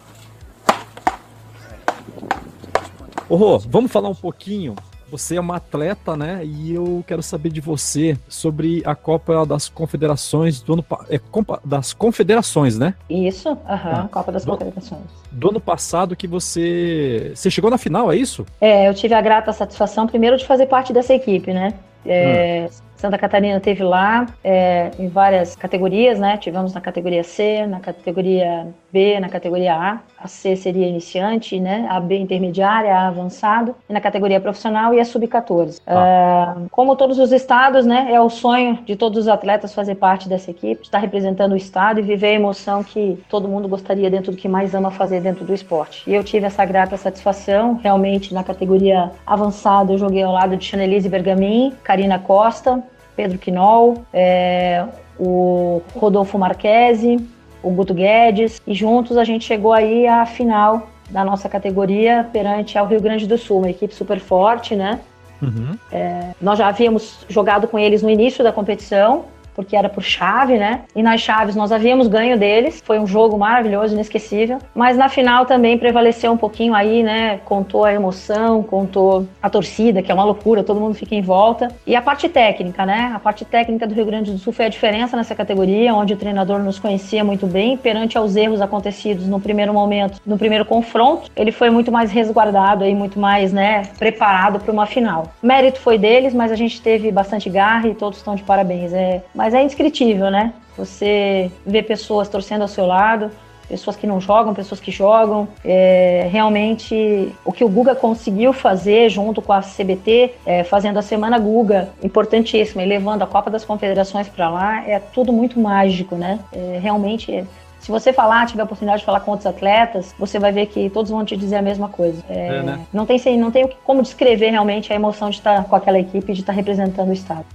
Ô, Rô, vamos falar um pouquinho você é uma atleta, né? E eu quero saber de você sobre a Copa das Confederações do ano é, das Confederações, né? Isso, aham, uhum, Copa das do, Confederações. Do ano passado que você você chegou na final, é isso? É, eu tive a grata satisfação primeiro de fazer parte dessa equipe, né? É, hum. Santa Catarina teve lá é, em várias categorias, né? Tivemos na categoria C, na categoria B, na categoria A. A C seria iniciante, né? A B intermediária, A avançado. E na categoria profissional e a sub-14. Ah. É, como todos os estados, né? É o sonho de todos os atletas fazer parte dessa equipe, estar representando o estado e viver a emoção que todo mundo gostaria dentro do que mais ama fazer dentro do esporte. E eu tive essa grata satisfação, realmente na categoria avançada eu joguei ao lado de Chanelise Bergamin, Karina Costa, Pedro Quinol, é, o Rodolfo Marquesi, o Guto Guedes, e juntos a gente chegou aí à final da nossa categoria perante ao Rio Grande do Sul, uma equipe super forte, né? Uhum. É, nós já havíamos jogado com eles no início da competição, porque era por chave, né? E nas chaves nós havíamos ganho deles, foi um jogo maravilhoso, inesquecível. Mas na final também prevaleceu um pouquinho aí, né? Contou a emoção, contou a torcida, que é uma loucura, todo mundo fica em volta. E a parte técnica, né? A parte técnica do Rio Grande do Sul foi a diferença nessa categoria, onde o treinador nos conhecia muito bem, perante aos erros acontecidos no primeiro momento, no primeiro confronto, ele foi muito mais resguardado aí, muito mais, né, preparado para uma final. Mérito foi deles, mas a gente teve bastante garra e todos estão de parabéns. É, mas mas é indescritível, né? Você vê pessoas torcendo ao seu lado, pessoas que não jogam, pessoas que jogam. É, realmente, o que o Guga conseguiu fazer junto com a CBT, é, fazendo a Semana Guga, importantíssima, e levando a Copa das Confederações para lá, é tudo muito mágico, né? É, realmente, se você falar, tiver a oportunidade de falar com outros atletas, você vai ver que todos vão te dizer a mesma coisa. É, é, né? Não tem, não tem como descrever realmente a emoção de estar com aquela equipe, de estar representando o Estado.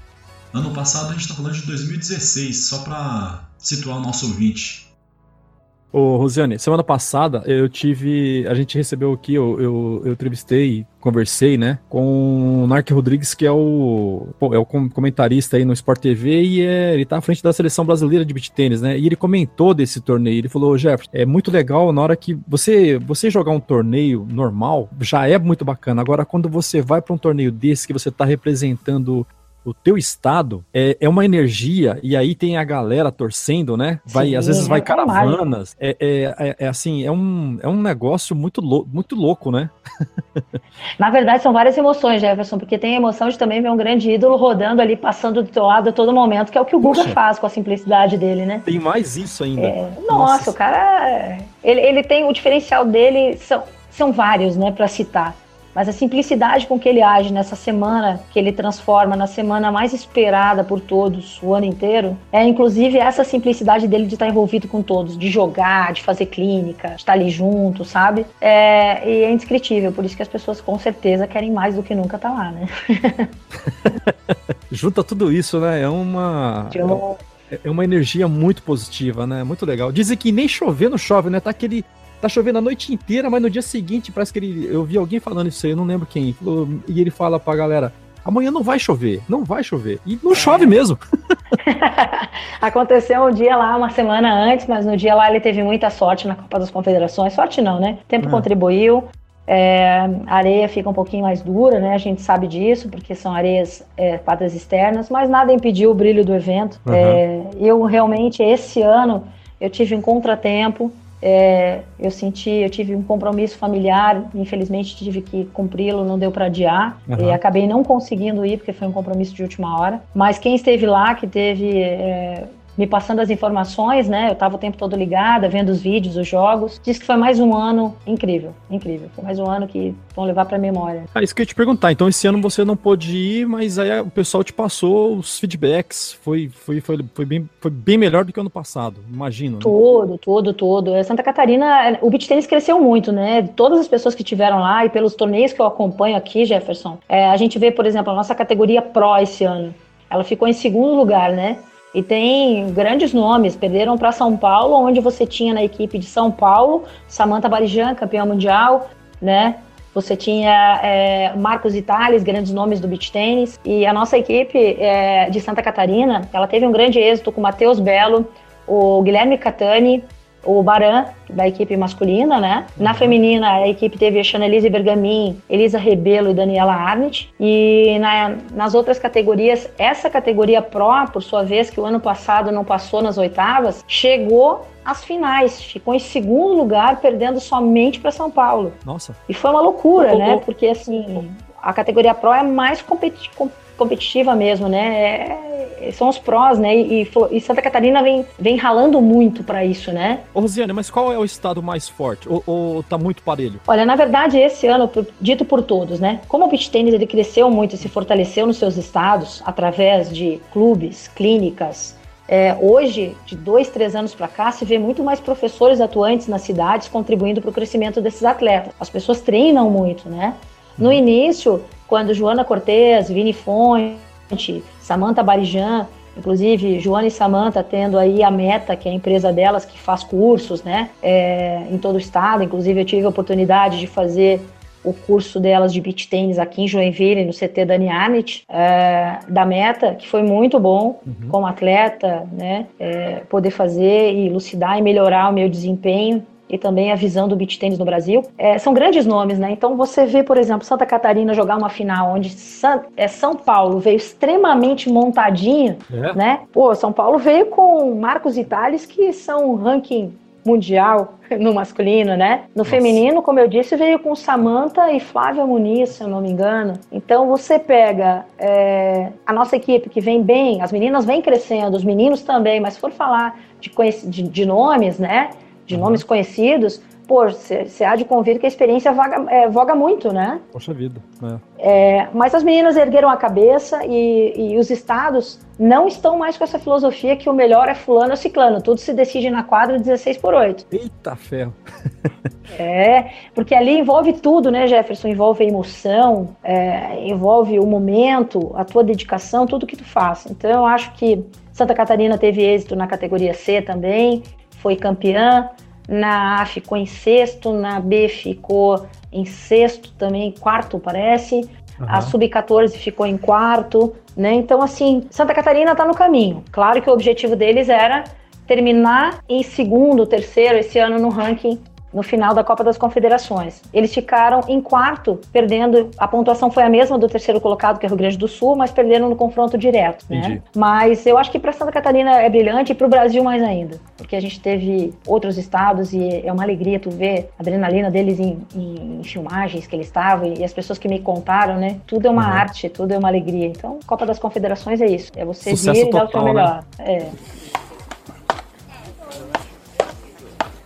Ano passado a gente está falando de 2016, só para situar o nosso ouvinte. Ô, Rosiane, semana passada eu tive. A gente recebeu aqui, eu, eu, eu entrevistei, conversei, né, com o Narc Rodrigues, que é o, é o comentarista aí no Sport TV e é, ele tá à frente da seleção brasileira de beach tênis, né? E ele comentou desse torneio. Ele falou: Jefferson, é muito legal na hora que você, você jogar um torneio normal, já é muito bacana. Agora, quando você vai para um torneio desse que você tá representando o teu estado é, é uma energia, e aí tem a galera torcendo, né? Vai, Sim, às vezes vai é caravanas. É, é, é, é, assim, é um, é um negócio muito, lou muito louco, né? Na verdade, são várias emoções, Jefferson, porque tem a emoção de também ver um grande ídolo rodando ali, passando do teu lado a todo momento, que é o que o Guga faz com a simplicidade dele, né? Tem mais isso ainda. É, nossa, nossa, o cara. Ele, ele tem o diferencial dele, são, são vários, né, para citar. Mas a simplicidade com que ele age nessa semana, que ele transforma na semana mais esperada por todos o ano inteiro, é inclusive essa simplicidade dele de estar envolvido com todos, de jogar, de fazer clínica, de estar ali junto, sabe? É, e é indescritível, por isso que as pessoas com certeza querem mais do que nunca estar lá, né? Junta tudo isso, né? É uma. É, é uma energia muito positiva, né? Muito legal. Dizem que nem chover não chove, né? Tá aquele tá chovendo a noite inteira, mas no dia seguinte parece que ele. Eu vi alguém falando isso aí, eu não lembro quem. Falou, e ele fala pra galera: amanhã não vai chover, não vai chover. E não chove mesmo. Aconteceu um dia lá, uma semana antes, mas no dia lá ele teve muita sorte na Copa das Confederações. Sorte não, né? O tempo é. contribuiu. É, a areia fica um pouquinho mais dura, né? A gente sabe disso, porque são areias é, quadras externas, mas nada impediu o brilho do evento. Uhum. É, eu realmente, esse ano, eu tive um contratempo é, eu senti, eu tive um compromisso familiar, infelizmente tive que cumpri-lo, não deu para adiar, uhum. e acabei não conseguindo ir porque foi um compromisso de última hora. Mas quem esteve lá, que teve é, me passando as informações, né? Eu estava o tempo todo ligada, vendo os vídeos, os jogos. Diz que foi mais um ano incrível, incrível. Foi mais um ano que vão levar para a memória. Ah, isso que eu ia te perguntar. Então, esse ano você não pôde ir, mas aí o pessoal te passou os feedbacks. Foi, foi, foi, foi, bem, foi bem melhor do que o ano passado, imagino. Né? Todo, todo, todo. É, Santa Catarina, o beat tênis cresceu muito, né? Todas as pessoas que tiveram lá e pelos torneios que eu acompanho aqui, Jefferson, é, a gente vê, por exemplo, a nossa categoria Pro esse ano. Ela ficou em segundo lugar, né? E tem grandes nomes, perderam para São Paulo, onde você tinha na equipe de São Paulo Samantha Barijan, campeã mundial, né? Você tinha é, Marcos Itales, grandes nomes do beach tênis. E a nossa equipe é, de Santa Catarina, ela teve um grande êxito com o Matheus Belo, o Guilherme Catani, o Baran, da equipe masculina, né? Na feminina, a equipe teve a Chanelise Bergamin, Elisa Rebelo e Daniela Arnett. E na, nas outras categorias, essa categoria Pro, por sua vez, que o ano passado não passou nas oitavas, chegou às finais, ficou em segundo lugar, perdendo somente para São Paulo. Nossa. E foi uma loucura, oh, né? Porque assim, a categoria Pro é mais competitiva competitiva mesmo, né? É, são os prós, né? E, e, Santa Catarina vem, vem ralando muito para isso, né? Ô, Rosiane, mas qual é o estado mais forte? Ou, ou tá muito parelho? Olha, na verdade, esse ano, dito por todos, né? Como o beach tênis ele cresceu muito e se fortaleceu nos seus estados através de clubes, clínicas, é, hoje, de dois, três anos para cá, se vê muito mais professores atuantes nas cidades contribuindo para o crescimento desses atletas. As pessoas treinam muito, né? No uhum. início, quando Joana Cortez, Vini Fonte, Samantha Barijan, inclusive Joana e Samantha tendo aí a Meta, que é a empresa delas que faz cursos, né, é, em todo o estado. Inclusive eu tive a oportunidade de fazer o curso delas de beach tênis aqui em Joinville, no CT Dani Arnett, é, da Meta, que foi muito bom uhum. como atleta, né, é, poder fazer e elucidar e melhorar o meu desempenho e também a visão do beach tênis no Brasil. É, são grandes nomes, né? Então você vê, por exemplo, Santa Catarina jogar uma final onde San, é, São Paulo veio extremamente montadinho, é. né? Pô, São Paulo veio com Marcos Thales, que são um ranking mundial no masculino, né? No Nossa. feminino, como eu disse, veio com Samantha e Flávia Muniz, se eu não me engano. Então você pega é, a nossa equipe que vem bem, as meninas vêm crescendo, os meninos também, mas se for falar de, de, de nomes, né? De nomes conhecidos, pô, você há de convir que a experiência vaga, é, voga muito, né? Poxa vida. É. É, mas as meninas ergueram a cabeça e, e, os estados não estão mais com essa filosofia que o melhor é fulano ou ciclano. Tudo se decide na quadra 16 por 8. Eita ferro. é, porque ali envolve tudo, né, Jefferson? Envolve a emoção, é, envolve o momento, a tua dedicação, tudo que tu faz. Então eu acho que Santa Catarina teve êxito na categoria C também foi campeã, na A ficou em sexto, na B ficou em sexto também, quarto parece, uhum. a Sub-14 ficou em quarto, né? Então, assim, Santa Catarina está no caminho. Claro que o objetivo deles era terminar em segundo, terceiro esse ano no ranking no final da Copa das Confederações. Eles ficaram em quarto, perdendo. A pontuação foi a mesma do terceiro colocado, que é o Rio Grande do Sul, mas perderam no confronto direto. Né? Mas eu acho que para Santa Catarina é brilhante e para o Brasil mais ainda, porque a gente teve outros estados e é uma alegria tu ver a adrenalina deles em, em, em filmagens que eles estavam e as pessoas que me contaram, né? Tudo é uma uhum. arte, tudo é uma alegria. Então, Copa das Confederações é isso, é você Sucesso vir e dar o seu né? melhor. Né? É.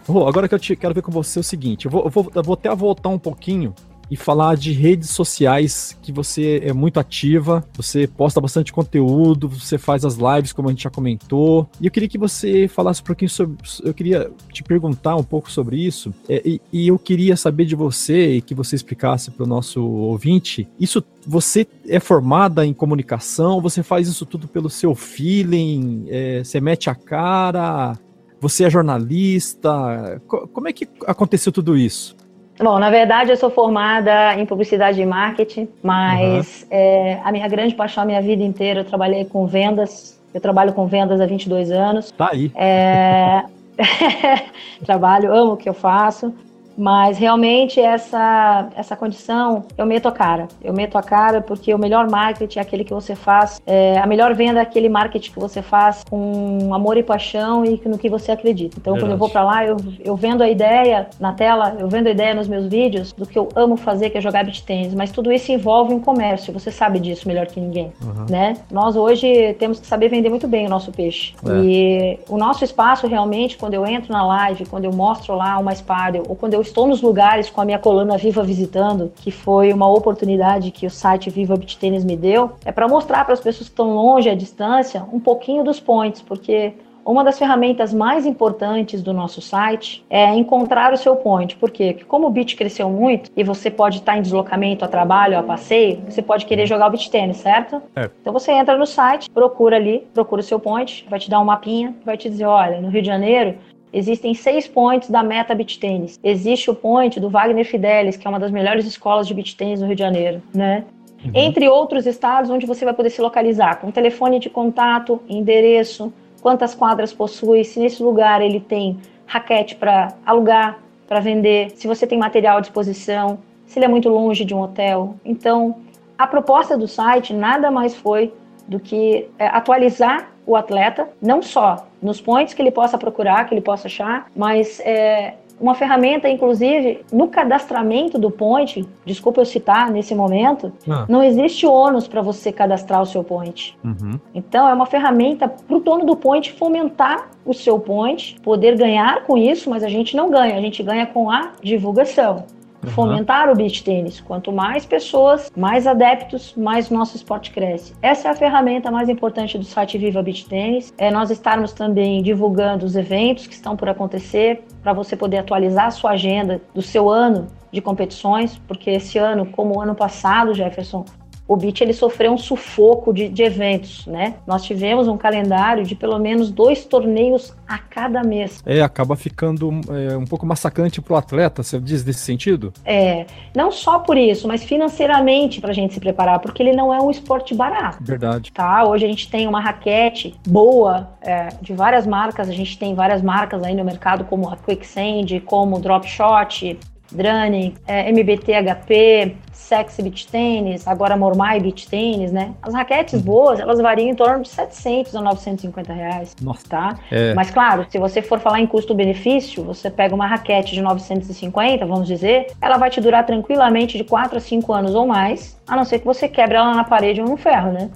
Rô, agora que eu te, quero ver com você o seguinte, eu vou, eu vou, eu vou até voltar um pouquinho e falar de redes sociais que você é muito ativa, você posta bastante conteúdo, você faz as lives, como a gente já comentou. E eu queria que você falasse um pouquinho sobre. Eu queria te perguntar um pouco sobre isso. É, e, e, eu queria saber de você e que você explicasse para o nosso ouvinte. Isso você é formada em comunicação? Você faz isso tudo pelo seu feeling? É, você mete a cara? Você é jornalista? Como é que aconteceu tudo isso? Bom, na verdade eu sou formada em publicidade e marketing, mas uhum. é, a minha grande paixão, a minha vida inteira, eu trabalhei com vendas. Eu trabalho com vendas há 22 anos. Tá aí. É... trabalho, amo o que eu faço. Mas realmente essa, essa condição, eu meto a cara. Eu meto a cara porque o melhor marketing é aquele que você faz, é, a melhor venda é aquele marketing que você faz com amor e paixão e no que você acredita. Então, Verdade. quando eu vou para lá, eu, eu vendo a ideia na tela, eu vendo a ideia nos meus vídeos do que eu amo fazer, que é jogar beat tênis. Mas tudo isso envolve um comércio, você sabe disso melhor que ninguém, uhum. né? Nós hoje temos que saber vender muito bem o nosso peixe. É. E o nosso espaço realmente, quando eu entro na live, quando eu mostro lá uma espada, ou quando eu estou nos lugares com a minha coluna Viva Visitando, que foi uma oportunidade que o site Viva Beach Tênis me deu, é para mostrar para as pessoas que estão longe, à distância, um pouquinho dos points, porque uma das ferramentas mais importantes do nosso site é encontrar o seu point. Por quê? Porque como o beach cresceu muito e você pode estar em deslocamento a trabalho, a passeio, você pode querer jogar o beach tênis, certo? É. Então você entra no site, procura ali, procura o seu point, vai te dar um mapinha, vai te dizer, olha, no Rio de Janeiro Existem seis points da Meta Beach Tênis. Existe o point do Wagner Fidelis, que é uma das melhores escolas de beach tênis no Rio de Janeiro, né? Uhum. Entre outros estados onde você vai poder se localizar, com telefone de contato, endereço, quantas quadras possui, se nesse lugar ele tem raquete para alugar, para vender, se você tem material à disposição, se ele é muito longe de um hotel. Então, a proposta do site nada mais foi do que é, atualizar o atleta, não só nos points que ele possa procurar, que ele possa achar, mas é, uma ferramenta, inclusive, no cadastramento do point, desculpa eu citar nesse momento, ah. não existe ônus para você cadastrar o seu point. Uhum. Então, é uma ferramenta para o dono do point fomentar o seu point, poder ganhar com isso, mas a gente não ganha, a gente ganha com a divulgação. Uhum. Fomentar o beach tênis. Quanto mais pessoas, mais adeptos, mais nosso esporte cresce. Essa é a ferramenta mais importante do site Viva Beach Tênis. É nós estarmos também divulgando os eventos que estão por acontecer, para você poder atualizar a sua agenda do seu ano de competições, porque esse ano, como o ano passado, Jefferson, o Beat ele sofreu um sufoco de, de, eventos, né? Nós tivemos um calendário de pelo menos dois torneios a cada mês. É, acaba ficando é, um pouco massacrante para o atleta, você diz desse sentido? É, não só por isso, mas financeiramente para a gente se preparar, porque ele não é um esporte barato. Verdade. Tá, hoje a gente tem uma raquete boa é, de várias marcas, a gente tem várias marcas aí no mercado como a Quicksand, como Drop Shot, Drani, é, MBT HP, Sexy Beach Tênis, agora Mormai Beach Tênis, né? As raquetes boas, elas variam em torno de 700 a 950 reais, Nossa. tá? É. Mas claro, se você for falar em custo-benefício, você pega uma raquete de 950, vamos dizer, ela vai te durar tranquilamente de 4 a 5 anos ou mais, a não ser que você quebre ela na parede ou no ferro, né?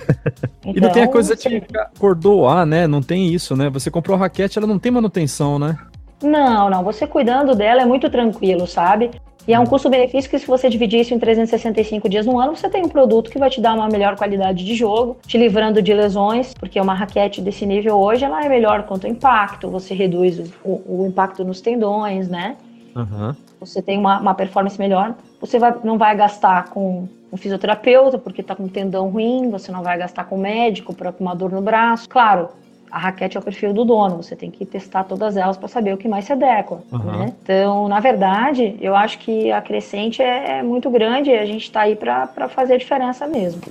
Então, e não tem a então, coisa de cordoar, né? Não tem isso, né? Você comprou a raquete, ela não tem manutenção, né? Não, não. Você cuidando dela é muito tranquilo, sabe? E é um custo-benefício que, se você dividir isso em 365 dias no ano, você tem um produto que vai te dar uma melhor qualidade de jogo, te livrando de lesões, porque uma raquete desse nível hoje ela é melhor quanto ao impacto, você reduz o, o impacto nos tendões, né? Uhum. Você tem uma, uma performance melhor. Você vai, não vai gastar com um fisioterapeuta porque está com um tendão ruim, você não vai gastar com médico para uma dor no braço. Claro, a raquete é o perfil do dono, você tem que testar todas elas para saber o que mais se adequa. Uhum. Né? Então, na verdade, eu acho que a crescente é, é muito grande e a gente está aí para fazer a diferença mesmo.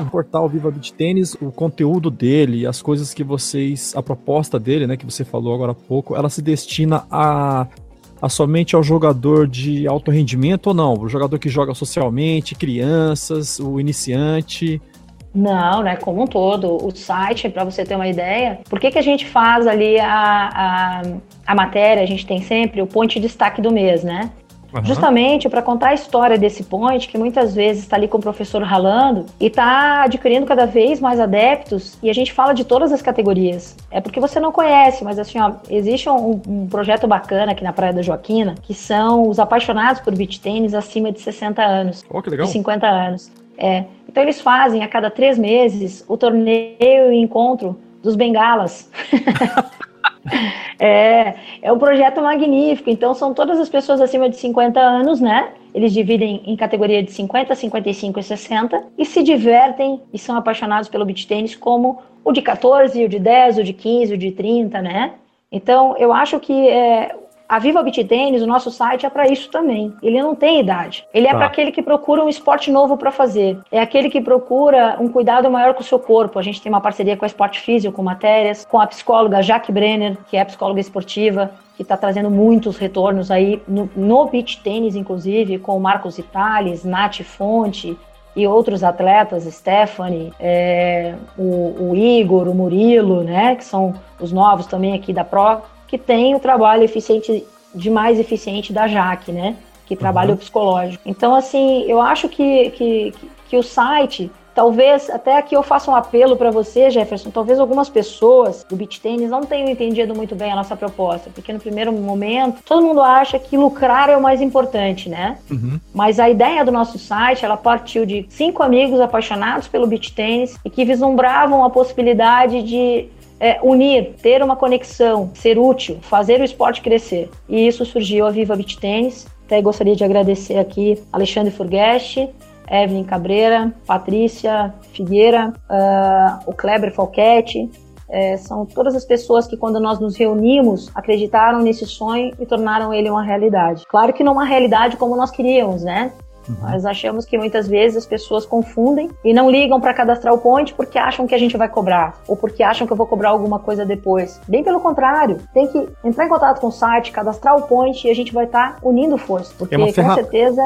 O portal Viva Beach Tênis, o conteúdo dele, as coisas que vocês, a proposta dele, né, que você falou agora há pouco, ela se destina a a somente ao jogador de alto rendimento ou não? O jogador que joga socialmente, crianças, o iniciante. Não, né? Como um todo. O site, para você ter uma ideia, por que, que a gente faz ali a, a, a matéria? A gente tem sempre o ponto de destaque do mês, né? Uhum. Justamente para contar a história desse point, que muitas vezes está ali com o professor ralando e está adquirindo cada vez mais adeptos, e a gente fala de todas as categorias. É porque você não conhece, mas assim, ó, existe um, um projeto bacana aqui na Praia da Joaquina, que são os apaixonados por beach tênis acima de 60 anos. Oh, que legal. De 50 anos. É. Então eles fazem a cada três meses o torneio e encontro dos bengalas. é, é um projeto magnífico. Então são todas as pessoas acima de 50 anos, né? Eles dividem em categoria de 50, 55 e 60 e se divertem e são apaixonados pelo beach tênis como o de 14, o de 10, o de 15, o de 30, né? Então eu acho que é, a Viva Beach Tennis, o nosso site é para isso também. Ele não tem idade. Ele é tá. para aquele que procura um esporte novo para fazer. É aquele que procura um cuidado maior com o seu corpo. A gente tem uma parceria com a Esporte Físico, com matérias, com a psicóloga Jaque Brenner, que é psicóloga esportiva, que está trazendo muitos retornos aí no, no beach tênis, inclusive, com o Marcos Itales, Nath Fonte, e outros atletas, Stephanie, é, o, o, Igor, o Murilo, né, que são os novos também aqui da Pro, que tem o trabalho eficiente, de mais eficiente da Jaque, né? Que trabalha uhum. o psicológico. Então, assim, eu acho que, que, que o site Talvez, até aqui eu faço um apelo para você, Jefferson. Talvez algumas pessoas do beach tênis não tenham entendido muito bem a nossa proposta, porque no primeiro momento todo mundo acha que lucrar é o mais importante, né? Uhum. Mas a ideia do nosso site, ela partiu de cinco amigos apaixonados pelo beach tênis e que vislumbravam a possibilidade de é, unir, ter uma conexão, ser útil, fazer o esporte crescer. E isso surgiu a Viva Beach Tênis. Até gostaria de agradecer aqui Alexandre Furgueste, Evelyn Cabreira, Patrícia Figueira, uh, o Kleber Falquete. É, são todas as pessoas que, quando nós nos reunimos, acreditaram nesse sonho e tornaram ele uma realidade. Claro que não uma realidade como nós queríamos, né? Uhum. Nós achamos que muitas vezes as pessoas confundem e não ligam para cadastrar o point porque acham que a gente vai cobrar ou porque acham que eu vou cobrar alguma coisa depois. Bem pelo contrário, tem que entrar em contato com o site, cadastrar o point e a gente vai estar tá unindo forças, porque é com certeza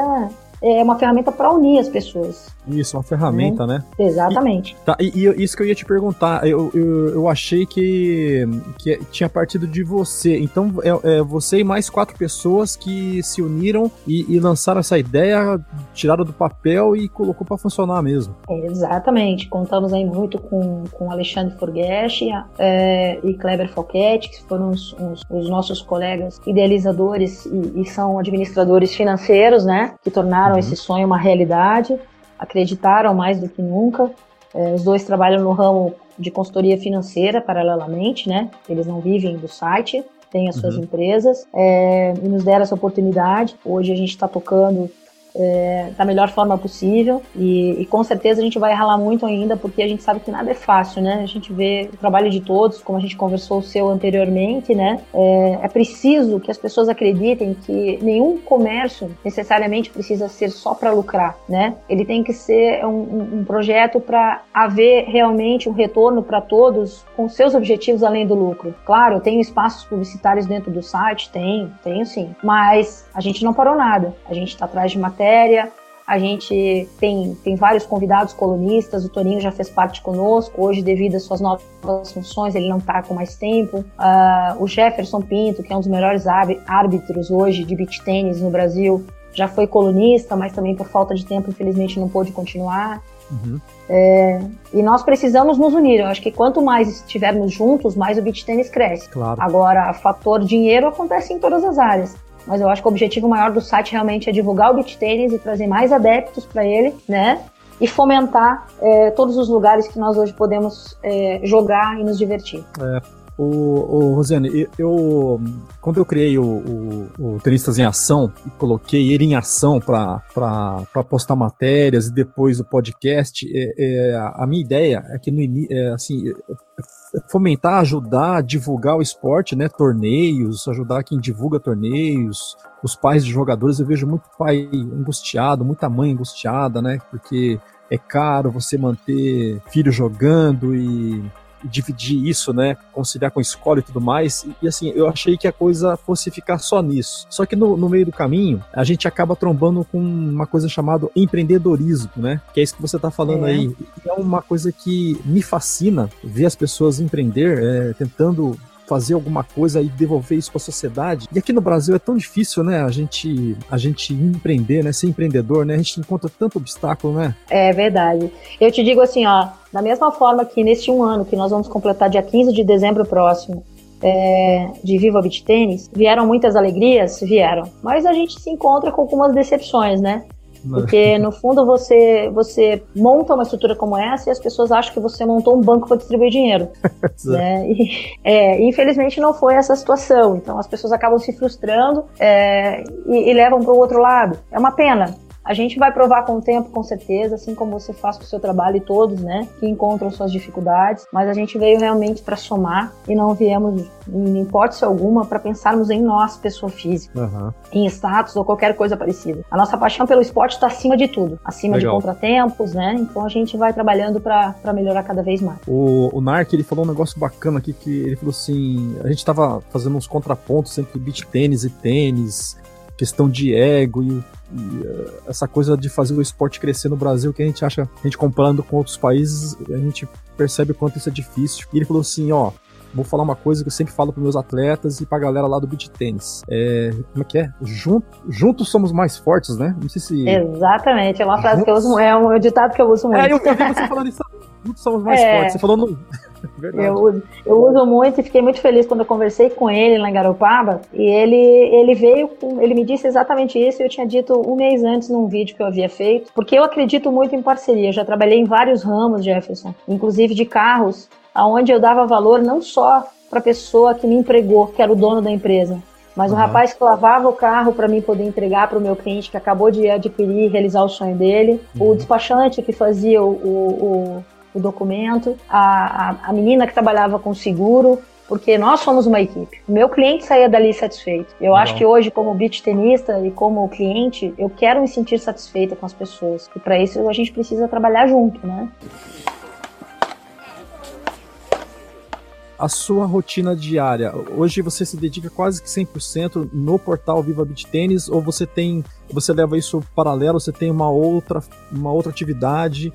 é uma ferramenta para unir as pessoas. Isso, uma ferramenta, né? né? Exatamente. E, tá, e, e, isso que eu ia te perguntar, eu, eu, eu achei que, que tinha partido de você. Então, é, é você e mais quatro pessoas que se uniram e, e lançaram essa ideia, tiraram do papel e colocou para funcionar mesmo. É, exatamente. Contamos aí muito com, com Alexandre Forgesch é, e Kleber Falquete, que foram os, os, os nossos colegas idealizadores e, e, são administradores financeiros, né? Que tornaram uhum. esse sonho uma realidade acreditaram mais do que nunca. É, os dois trabalham no ramo de consultoria financeira paralelamente, né? Eles não vivem do site, têm as suas uhum. empresas é, e nos deram essa oportunidade. Hoje a gente está tocando é, da melhor forma possível e, e, com certeza a gente vai ralar muito ainda porque a gente sabe que nada é fácil, né? A gente vê o trabalho de todos, como a gente conversou o seu anteriormente, né? É, é preciso que as pessoas acreditem que nenhum comércio necessariamente precisa ser só para lucrar, né? Ele tem que ser um, um projeto para haver realmente um retorno para todos com seus objetivos além do lucro. Claro, tenho espaços publicitários dentro do site, tenho, tenho sim, mas a gente não parou nada. A gente está atrás de matéria matéria. A gente tem, tem vários convidados colunistas, o Toninho já fez parte conosco, hoje, devido às suas novas funções, ele não está com mais tempo. Uh, o Jefferson Pinto, que é um dos melhores árbitros hoje de beach tênis no Brasil, já foi colunista, mas também por falta de tempo, infelizmente, não pôde continuar. Uhum. É, e nós precisamos nos unir. Eu acho que quanto mais estivermos juntos, mais o beach tênis cresce. Claro. Agora, fator dinheiro acontece em todas as áreas mas eu acho que o objetivo maior do site realmente é divulgar o beach tênis e trazer mais adeptos para ele, né? E fomentar é, todos os lugares que nós hoje podemos é, jogar e nos divertir. É. O, o Rosiane, eu, quando eu criei o, o, o Tenistas em Ação e coloquei ele em ação para postar matérias e depois o podcast, é, é, a minha ideia é que no é, assim fomentar, ajudar, divulgar o esporte, né? Torneios, ajudar quem divulga torneios, os pais de jogadores. Eu vejo muito pai angustiado, muita mãe angustiada, né? Porque é caro você manter filho jogando e dividir isso, né? Conciliar com a escola e tudo mais. E, e, assim, eu achei que a coisa fosse ficar só nisso. Só que no, no, meio do caminho, a gente acaba trombando com uma coisa chamada empreendedorismo, né? Que é isso que você está falando é. aí. E é uma coisa que me fascina ver as pessoas empreender, é, tentando fazer alguma coisa e devolver isso para a sociedade. E aqui no Brasil é tão difícil, né? A gente, a gente empreender, né? Ser empreendedor, né? A gente encontra tanto obstáculo, né? É verdade. Eu te digo assim, ó, da mesma forma que neste um ano que nós vamos completar dia 15 de dezembro próximo, é, de Viva Beach Tênis, vieram muitas alegrias? Vieram. Mas a gente se encontra com algumas decepções, né? Porque no fundo você você monta uma estrutura como essa e as pessoas acham que você montou um banco para distribuir dinheiro. né? e, é, infelizmente não foi essa situação. Então as pessoas acabam se frustrando é, e, e levam para o outro lado. É uma pena. A gente vai provar com o tempo, com certeza, assim como você faz com o seu trabalho e todos, né, que encontram suas dificuldades, mas a gente veio realmente para somar e não viemos, em hipótese alguma, para pensarmos em nós, pessoa física, uhum. em status ou qualquer coisa parecida. A nossa paixão pelo esporte está acima de tudo, acima Legal. de contratempos, né? Então a gente vai trabalhando para melhorar cada vez mais. O, o Narc, ele falou um negócio bacana aqui, que ele falou assim, a gente estava fazendo uns contrapontos entre beach tênis e tênis, questão de ego e, essa coisa de fazer o esporte crescer no Brasil, que a gente acha, a gente comparando com outros países, a gente percebe o quanto isso é difícil. E ele falou assim, ó, vou falar uma coisa que eu sempre falo para meus atletas e para a galera lá do beach tênis. É, como é que é? Junto, juntos somos mais fortes, né? Não sei se. Exatamente, é uma frase juntos... que eu uso, é um ditado que eu uso muito. É, eu, eu vi você falando isso. Juntos somos mais é... fortes. Você falou no. Eu uso, eu uso muito e fiquei muito feliz quando eu conversei com ele lá em Garopaba. E ele, ele veio, com, ele me disse exatamente isso. E eu tinha dito um mês antes num vídeo que eu havia feito, porque eu acredito muito em parceria. Eu já trabalhei em vários ramos, Jefferson, inclusive de carros, aonde eu dava valor não só para a pessoa que me empregou, que era o dono da empresa, mas uhum. o rapaz que lavava o carro para mim poder entregar para o meu cliente que acabou de adquirir e realizar o sonho dele, uhum. o despachante que fazia o, o, o documento, a, a, a, menina que trabalhava com seguro, porque nós somos uma equipe. O meu cliente saía dali satisfeito. Eu acho que hoje, como beach tenista e como cliente, eu quero me sentir satisfeita com as pessoas. E para isso a gente precisa trabalhar junto, né? a sua rotina diária. Hoje você se dedica quase que 100% no portal Viva Beach Tênis ou você tem, você leva isso paralelo, você tem uma outra, uma outra atividade?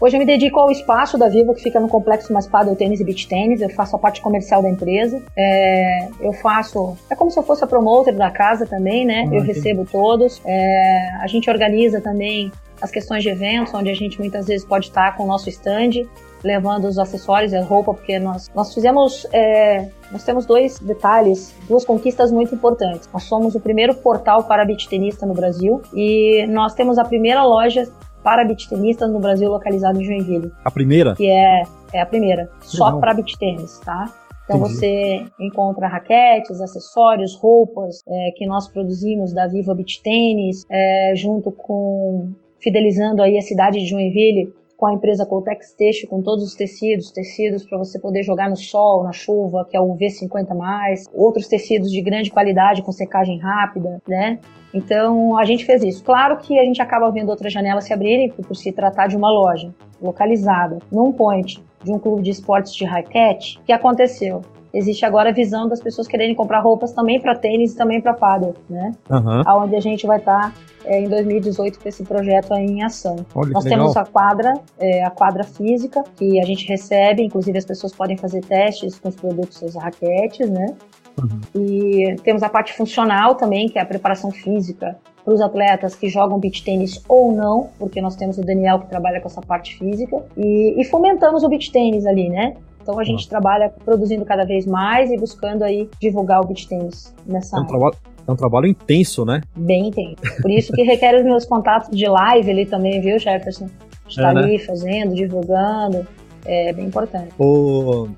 Hoje eu me dedico ao espaço da Viva que fica no complexo mais Padel Tênis e Beach Tênis. Eu faço a parte comercial da empresa. É, eu faço, é como se eu fosse a promoter da casa também, né? Ah, eu recebo todos. É, a gente organiza também as questões de eventos, onde a gente muitas vezes pode estar com o nosso stand levando os acessórios e a roupa, porque nós, nós fizemos. É, nós temos dois detalhes, duas conquistas muito importantes. Nós somos o primeiro portal para beach tenista no Brasil e nós temos a primeira loja para beach tenistas no Brasil localizada em Joinville. A primeira? Que é, é a primeira, só para beach tênis, tá? Então Entendi. você encontra raquetes, acessórios, roupas é, que nós produzimos da Viva Beach Tênis, é, junto com fidelizando aí a cidade de Joinville com a empresa Coltex Têxtil, com todos os tecidos, tecidos para você poder jogar no sol, na chuva, que é o V50+, outros tecidos de grande qualidade com secagem rápida, né? Então a gente fez isso. Claro que a gente acaba vendo outras janelas se abrirem por se tratar de uma loja localizada num point de um clube de esportes de raquete. O que aconteceu? Existe agora a visão das pessoas quererem comprar roupas também para tênis e também para paddle, né? Uhum. Aonde a gente vai estar tá, é, em 2018 com esse projeto em ação. Olha, Nós temos a quadra, é, a quadra física que a gente recebe, inclusive as pessoas podem fazer testes com os produtos das raquetes, né? Uhum. E temos a parte funcional também, que é a preparação física para os atletas que jogam beach tênis ou não, porque nós temos o Daniel que trabalha com essa parte física, e, e fomentamos o beach tênis ali, né? Então a gente trabalha produzindo cada vez mais e buscando aí divulgar o beach tennis nessa é um trabalho, é um trabalho intenso, né? Bem intenso. Por isso que requer os meus contatos de live ali também, viu, Jefferson? Estar é, né? ali fazendo, divulgando. É bem importante. Ô,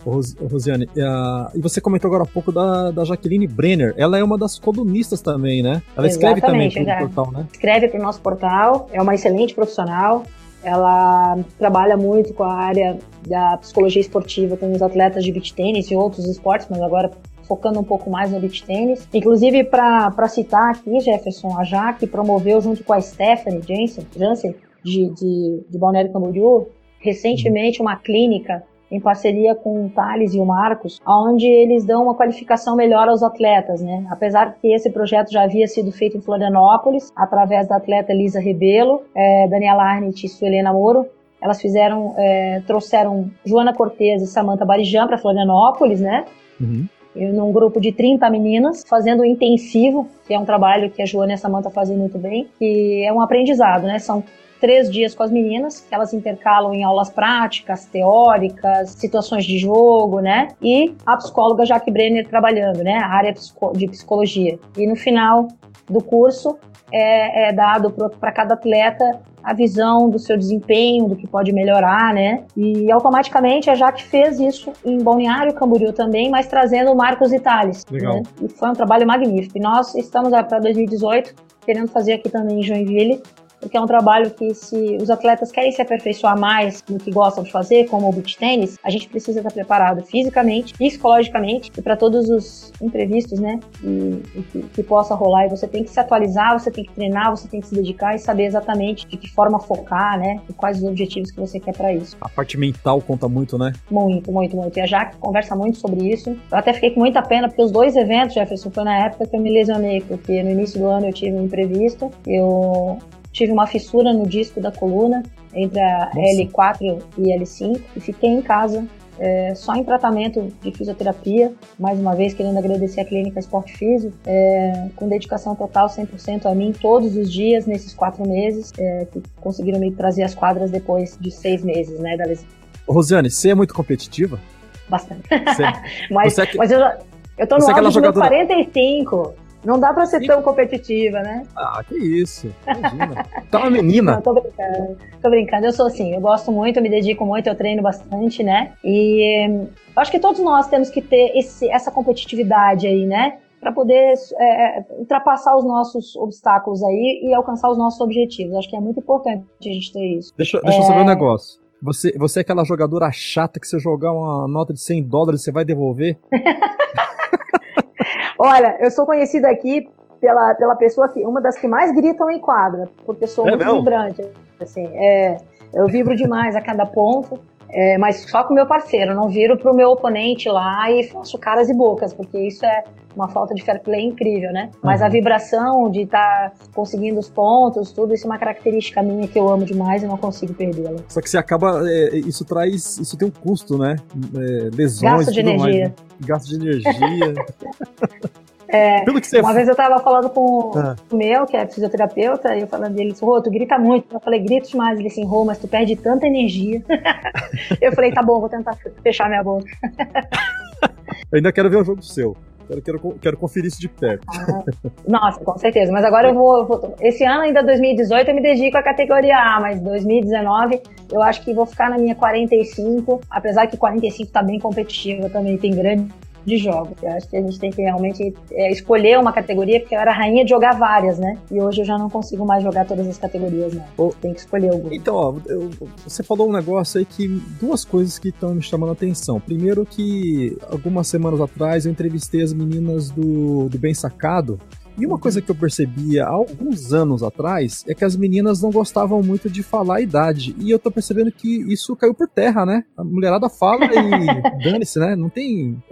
Rosiane, e você comentou agora há pouco da, da Jaqueline Brenner. Ela é uma das colunistas também, né? Ela escreve também para o portal, né? Escreve para o nosso portal, é uma excelente profissional. Ela trabalha muito com a área da psicologia esportiva com os atletas de beach tênis e outros esportes, mas agora focando um pouco mais no beach tênis. Inclusive, para citar aqui, Jefferson, a Jaque promoveu junto com a Stephanie Jansen, Jansen de, de, de Balneário Camboriú, recentemente uma clínica em parceria com o Thales e o Marcos, onde eles dão uma qualificação melhor aos atletas, né? Apesar que esse projeto já havia sido feito em Florianópolis, através da atleta Elisa Rebelo, é, Daniela Arnett e Suelena Moro, elas fizeram, é, trouxeram Joana Cortez e Samantha Barijan para Florianópolis, né? Uhum. num grupo de 30 meninas, fazendo um intensivo, que é um trabalho que a Joana e a Samantha fazem muito bem, que é um aprendizado, né? São três dias com as meninas, que elas intercalam em aulas práticas, teóricas, situações de jogo, né? E a psicóloga Jaque Brenner trabalhando, né? A área de psicologia. E no final do curso é, é dado para cada atleta a visão do seu desempenho, do que pode melhorar, né? E automaticamente a Jaque fez isso em Balneário Camboriú também, mas trazendo o Marcos Itales. Legal. Né? E foi um trabalho magnífico. E nós estamos para 2018 querendo fazer aqui também em Joinville porque é um trabalho que se os atletas querem se aperfeiçoar mais no que gostam de fazer, como o beach tênis, a gente precisa estar preparado fisicamente, psicologicamente e para todos os imprevistos, né, e, e que, que, possa rolar. E você tem que se atualizar, você tem que treinar, você tem que se dedicar e saber exatamente de que forma focar, né, e quais os objetivos que você quer para isso. A parte mental conta muito, né? Muito, muito, muito. E a Jaque conversa muito sobre isso. Eu até fiquei com muita pena porque os dois eventos, Jefferson, foi na época que eu me lesionei, porque no início do ano eu tive um imprevisto, eu tive uma fissura no disco da coluna entre a Nossa. L4 e L5 e fiquei em casa é, só em tratamento de fisioterapia, mais uma vez querendo agradecer a Clínica Esporte Físico, é, com dedicação total 100% a mim todos os dias nesses quatro meses, é, que conseguiram me trazer as quadras depois de seis meses, né, da lesão. Rosiane, você é muito competitiva? Bastante. Você, mas, você é que, mas eu, eu tô no auge de jogadora... 45. Não dá pra ser tão competitiva, né? Ah, que isso. Imagina. tá uma menina. Não, tô brincando. Tô brincando. Eu sou assim, eu gosto muito, eu me dedico muito, eu treino bastante, né? E eu acho que todos nós temos que ter esse, essa competitividade aí, né? para poder é, é, ultrapassar os nossos obstáculos aí e alcançar os nossos objetivos. Acho que é muito importante a gente ter isso. Deixa, deixa é... eu saber um negócio. Você, você é aquela jogadora chata que você jogar uma nota de 100 dólares você vai devolver? Olha, eu sou conhecida aqui pela, pela pessoa que uma das que mais gritam em quadra, porque sou é muito vibrante. Assim, é, eu vibro demais a cada ponto. É, mas só com o meu parceiro, não viro pro meu oponente lá e faço caras e bocas, porque isso é uma falta de fair play incrível, né? Mas uhum. a vibração de estar tá conseguindo os pontos, tudo isso é uma característica minha que eu amo demais e não consigo perdê-la. Só que você acaba, é, isso traz, isso tem um custo, né? É, lesões, gasto de energia. Mais, né? Gasto de energia. É, Pelo que você uma vez eu tava falando com ah. o meu, que é fisioterapeuta, e eu falando dele, Rô, tu grita muito. Eu falei, grito demais. Ele assim, Rô, mas tu perde tanta energia. eu falei, tá bom, vou tentar fechar minha boca. eu ainda quero ver o jogo seu. Quero, quero, quero conferir isso de perto. Ah, nossa, com certeza. Mas agora eu vou, eu vou, Esse ano, ainda 2018, eu me dedico à categoria A, mas 2019 eu acho que vou ficar na minha 45, apesar que 45 tá bem competitiva também, tem grande de jogos. Eu acho que a gente tem que realmente é, escolher uma categoria, porque eu era rainha de jogar várias, né? E hoje eu já não consigo mais jogar todas as categorias, né? Oh. Tem que escolher alguma. Então, ó, eu, você falou um negócio aí que duas coisas que estão me chamando a atenção. Primeiro que algumas semanas atrás eu entrevistei as meninas do, do Bem Sacado e uma coisa que eu percebia há alguns anos atrás é que as meninas não gostavam muito de falar a idade. E eu tô percebendo que isso caiu por terra, né? A mulherada fala e dane-se, né? Não tem.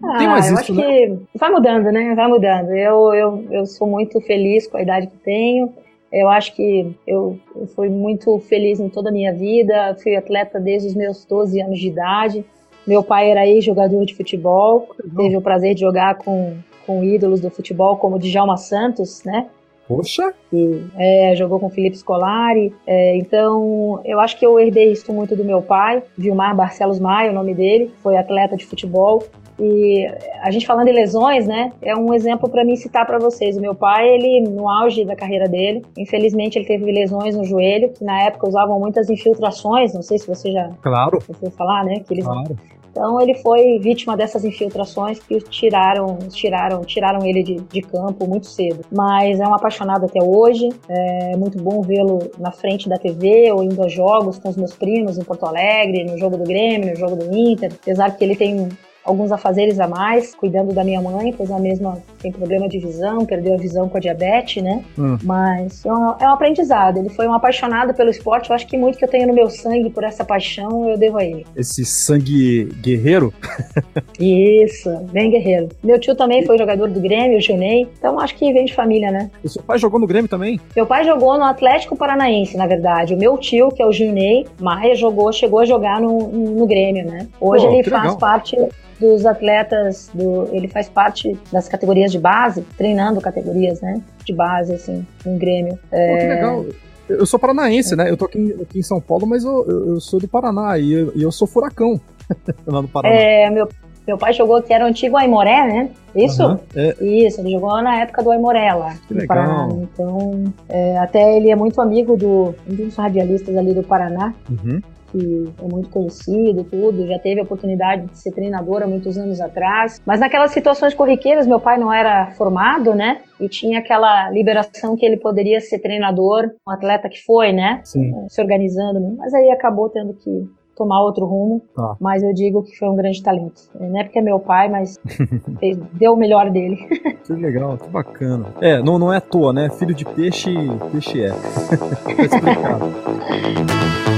Não tem mais ah, eu isso, acho né? que vai mudando, né? Vai mudando. Eu, eu, eu sou muito feliz com a idade que tenho. Eu acho que eu, eu fui muito feliz em toda a minha vida. Fui atleta desde os meus 12 anos de idade. Meu pai era ex-jogador de futebol. Teve o prazer de jogar com, com ídolos do futebol, como Djalma Santos, né? Poxa! E, é, jogou com Felipe Scolari. É, então, eu acho que eu herdei isso muito do meu pai, Vilmar Barcelos Maia, o nome dele, foi atleta de futebol. E a gente falando em lesões, né, é um exemplo para mim citar para vocês. O meu pai, ele no auge da carreira dele, infelizmente ele teve lesões no joelho, que na época usavam muitas infiltrações, não sei se você já claro. ouviu falar, né, que eles claro. Então ele foi vítima dessas infiltrações que tiraram, tiraram, tiraram ele de, de campo muito cedo. Mas é um apaixonado até hoje. É muito bom vê-lo na frente da TV ou indo a jogos com os meus primos em Porto Alegre, no jogo do Grêmio, no jogo do Inter. Apesar que ele tem alguns afazeres a mais, cuidando da minha mãe, pois a mesma tem problema de visão, perdeu a visão com a diabetes, né? Hum. Mas é um, é um, aprendizado. Ele foi um apaixonado pelo esporte. Eu acho que muito que eu tenho no meu sangue por essa paixão, eu devo a ele. Esse sangue guerreiro? Isso, bem guerreiro. Meu tio também foi jogador do Grêmio, o Junei. Então acho que vem de família, né? O seu pai jogou no Grêmio também? Meu pai jogou no Atlético Paranaense, na verdade. O meu tio, que é o Junei Maia, jogou, chegou a jogar no, no Grêmio, né? Hoje Pô, ele faz legal. parte dos atletas, do, ele faz parte das categorias de base, treinando categorias, né, de base, assim, no Grêmio. É... Pô, que legal. Eu sou paranaense, né? Eu tô aqui, aqui em São Paulo, mas eu, eu sou do Paraná e eu, eu sou furacão lá no Paraná. É, meu, meu pai jogou que era o antigo Aimoré, né? Isso? Uhum, é. Isso, ele jogou na época do Aimoré lá. Que legal. Paraná. Então, é, até ele é muito amigo do, um dos radialistas ali do Paraná. Uhum que é muito conhecido, tudo, já teve a oportunidade de ser treinador há muitos anos atrás. Mas naquelas situações corriqueiras, meu pai não era formado, né? E tinha aquela liberação que ele poderia ser treinador, um atleta que foi, né? Sim. Se organizando, mas aí acabou tendo que tomar outro rumo, Tá. mas eu digo que foi um grande talento. Não é porque é meu pai, mas fez- deu o melhor dele. Que legal, que bacana. É, não, não é à toa, né? Filho de peixe, peixe é. tá explicado.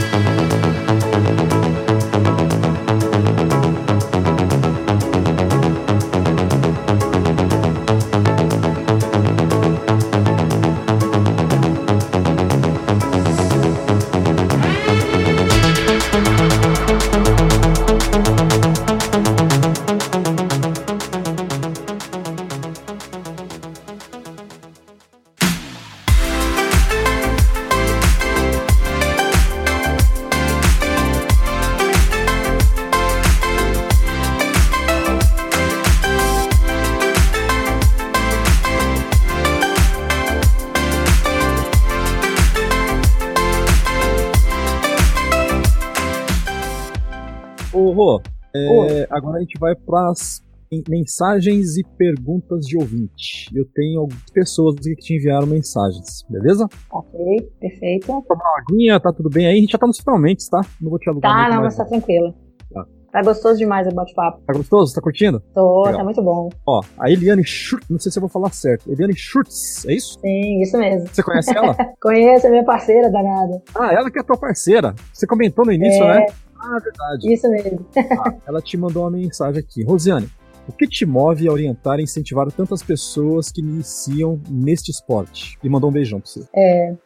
Agora a gente vai para as mensagens e perguntas de ouvinte. Eu tenho algumas pessoas aqui que te enviaram mensagens, beleza? ok, perfeito. Tomar uma aguinha, tá tudo bem aí? A gente já tá nos finalmente, tá? Não vou te alugar Tá, não, mas tá tranquilo. Tá. Tá gostoso demais o bate-papo. Tá gostoso? Tá curtindo? Tô, Legal. tá muito bom. Ó, a Eliane Schurtz, não sei se eu vou falar certo. Eliane Schurtz, é isso? Sim, isso mesmo. Você conhece ela? Conheço, é minha parceira danada. ah, ela que é tua parceira. Você comentou no início, É. né? Ah, verdade. Isso mesmo. Ah, ela te mandou uma mensagem aqui. Rosiane, o que te move a orientar e incentivar tantas pessoas que iniciam neste esporte? E mandou um beijão pra você.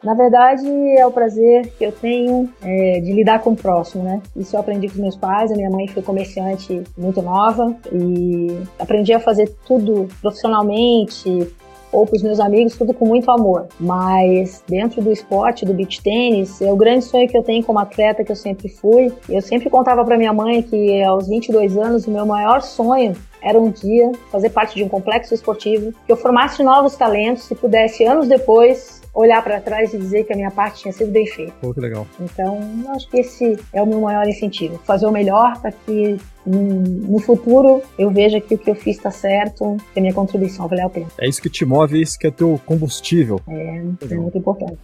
Na verdade, é o prazer que eu tenho é, de lidar com o próximo, né? Isso eu aprendi com os meus pais. A minha mãe foi comerciante muito nova e aprendi a fazer tudo profissionalmente ou para os meus amigos, tudo com muito amor. Mas dentro do esporte, do beach tênis, é o grande sonho que eu tenho como atleta que eu sempre fui. Eu sempre contava para minha mãe que aos 22 anos o meu maior sonho era um dia fazer parte de um complexo esportivo, que eu formasse novos talentos e pudesse anos depois olhar para trás e dizer que a minha parte tinha sido bem feita. Pô, que legal. Então, acho que esse é o meu maior incentivo, fazer o melhor para que no futuro eu veja que o que eu fiz está certo, que a minha contribuição valeu a pena. É isso que te move, é isso que é teu combustível. É Legal. muito importante.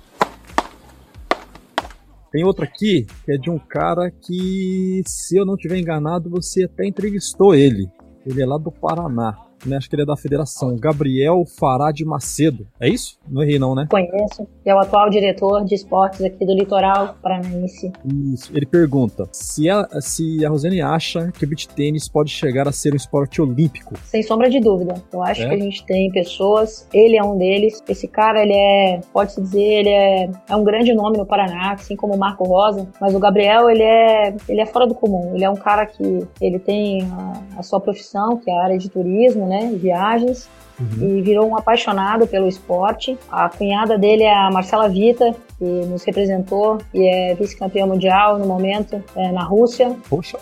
Tem outro aqui que é de um cara que, se eu não tiver enganado, você até entrevistou ele. Ele é lá do Paraná. Né? Acho que ele é da federação. Gabriel Farad Macedo. É isso? Não errei, não, né? Conheço, é o atual diretor de esportes aqui do litoral paranaense. Isso. Ele pergunta se a, se a Rosane acha que o beach tênis pode chegar a ser um esporte olímpico. Sem sombra de dúvida. Eu acho É? que a gente tem pessoas, ele é um deles. Esse cara, ele é, pode-se dizer, ele é, é um grande nome no Paraná, assim como o Marco Rosa. Mas o Gabriel, ele é, ele é fora do comum. Ele é um cara que ele tem a, a sua profissão, que é a área de turismo, né, viagens. E virou um apaixonado pelo esporte. A cunhada dele é a Marcela Vita, que nos representou e é vice-campeã mundial no momento é, na Rússia. Poxa,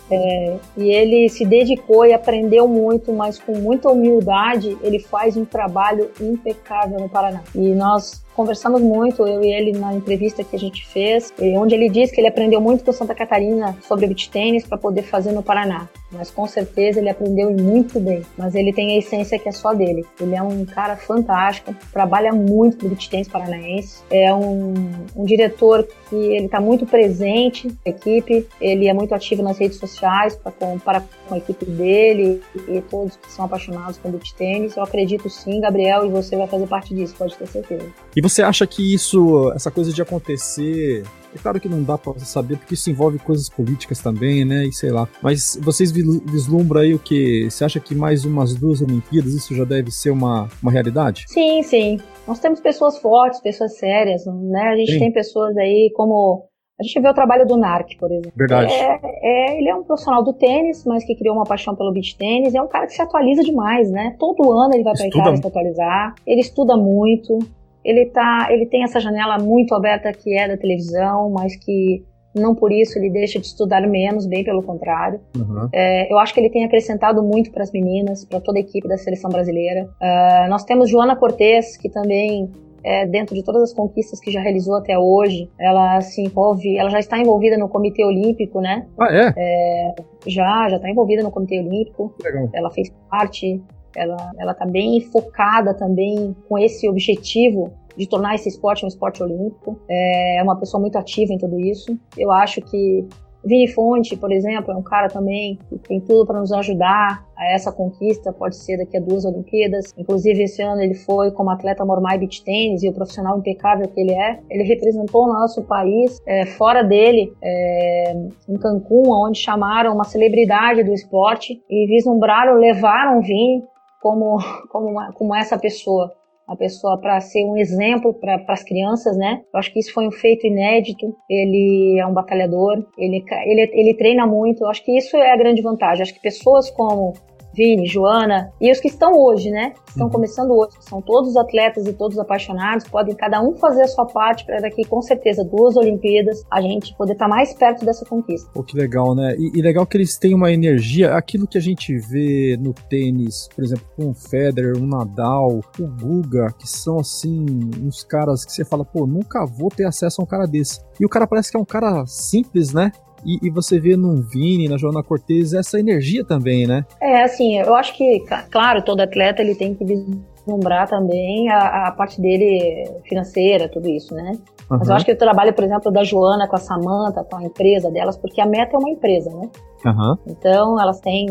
E ele se dedicou e aprendeu muito, mas com muita humildade, ele faz um trabalho impecável no Paraná. E nós conversamos muito, eu e ele, na entrevista que a gente fez, onde ele disse que ele aprendeu muito com Santa Catarina sobre beach tênis para poder fazer no Paraná. Mas com certeza ele aprendeu e muito bem. Mas ele tem a essência que é só dele. Ele é um cara fantástico, trabalha muito beach tênis paranaense, é um, um diretor que ele está muito presente na equipe, ele é muito ativo nas redes sociais para com, com a equipe dele e todos que são apaixonados por beach tênis. Eu acredito sim, Gabriel, e você vai fazer parte disso, pode ter certeza. E você acha que isso, essa coisa de acontecer. É claro que não dá pra saber, porque isso envolve coisas políticas também, né? E sei lá. Mas vocês vislumbram aí o que? Você acha que mais umas duas Olimpíadas isso já deve ser uma, uma realidade? Sim, sim. Nós temos pessoas fortes, pessoas sérias, né? A gente Sim. tem pessoas aí como. A gente vê o trabalho do NARC, por exemplo. Verdade. É, é, ele é um profissional do tênis, mas que criou uma paixão pelo beach tênis. É um cara que se atualiza demais, né? Todo ano ele vai para Itália se atualizar. Ele estuda muito. Ele, tá, ele tem essa janela muito aberta que é da televisão, mas que não por isso ele deixa de estudar menos, bem pelo contrário. Uhum. É, eu acho que ele tem acrescentado muito para as meninas, para toda a equipe da seleção brasileira. Ah, nós temos Joana Cortez, que também é, dentro de todas as conquistas que já realizou até hoje, ela se envolve, ela já está envolvida no Comitê Olímpico, né? Ah, é? é já, já está envolvida no Comitê Olímpico. Legal. Ela fez parte, ela, ela tá bem focada também com esse objetivo de tornar esse esporte um esporte olímpico. É uma pessoa muito ativa em tudo isso. Eu acho que Vini Fonte, por exemplo, é um cara também que tem tudo para nos ajudar a essa conquista, pode ser daqui a duas Olimpíadas. Inclusive, esse ano ele foi como atleta Mormai Beach Tennis e o profissional impecável que ele é. Ele representou o nosso país é, fora dele, é, em Cancún, onde chamaram uma celebridade do esporte e vislumbraram, levaram o Vini como, como, uma, como essa pessoa a pessoa para ser um exemplo para as crianças, né? Eu acho que isso foi um feito inédito. Ele é um batalhador, ele, ele, ele treina muito. Eu acho que isso é a grande vantagem. Eu acho que pessoas como Vini, Joana e os que estão hoje, né? Estão uhum. começando hoje, são todos atletas e todos apaixonados, podem cada um fazer a sua parte para daqui, com certeza, duas Olimpíadas, a gente poder estar tá mais perto dessa conquista. Pô, que legal, né? E, e, legal que eles têm uma energia, aquilo que a gente vê no tênis, por exemplo, com o Federer, o Nadal, o Guga, que são assim, uns caras que você fala, pô, nunca vou ter acesso a um cara desse. E o cara parece que é um cara simples, né? E, e, você vê no Vini, na Joana Cortez, essa energia também, né? É, assim, eu acho que, claro, todo atleta ele tem que vislumbrar também a, a parte dele financeira, tudo isso, né? Uhum. Mas eu acho que o trabalho, por exemplo, da Joana com a Samanta, com a empresa delas, porque a meta é uma empresa, né? Uhum. Então, elas têm,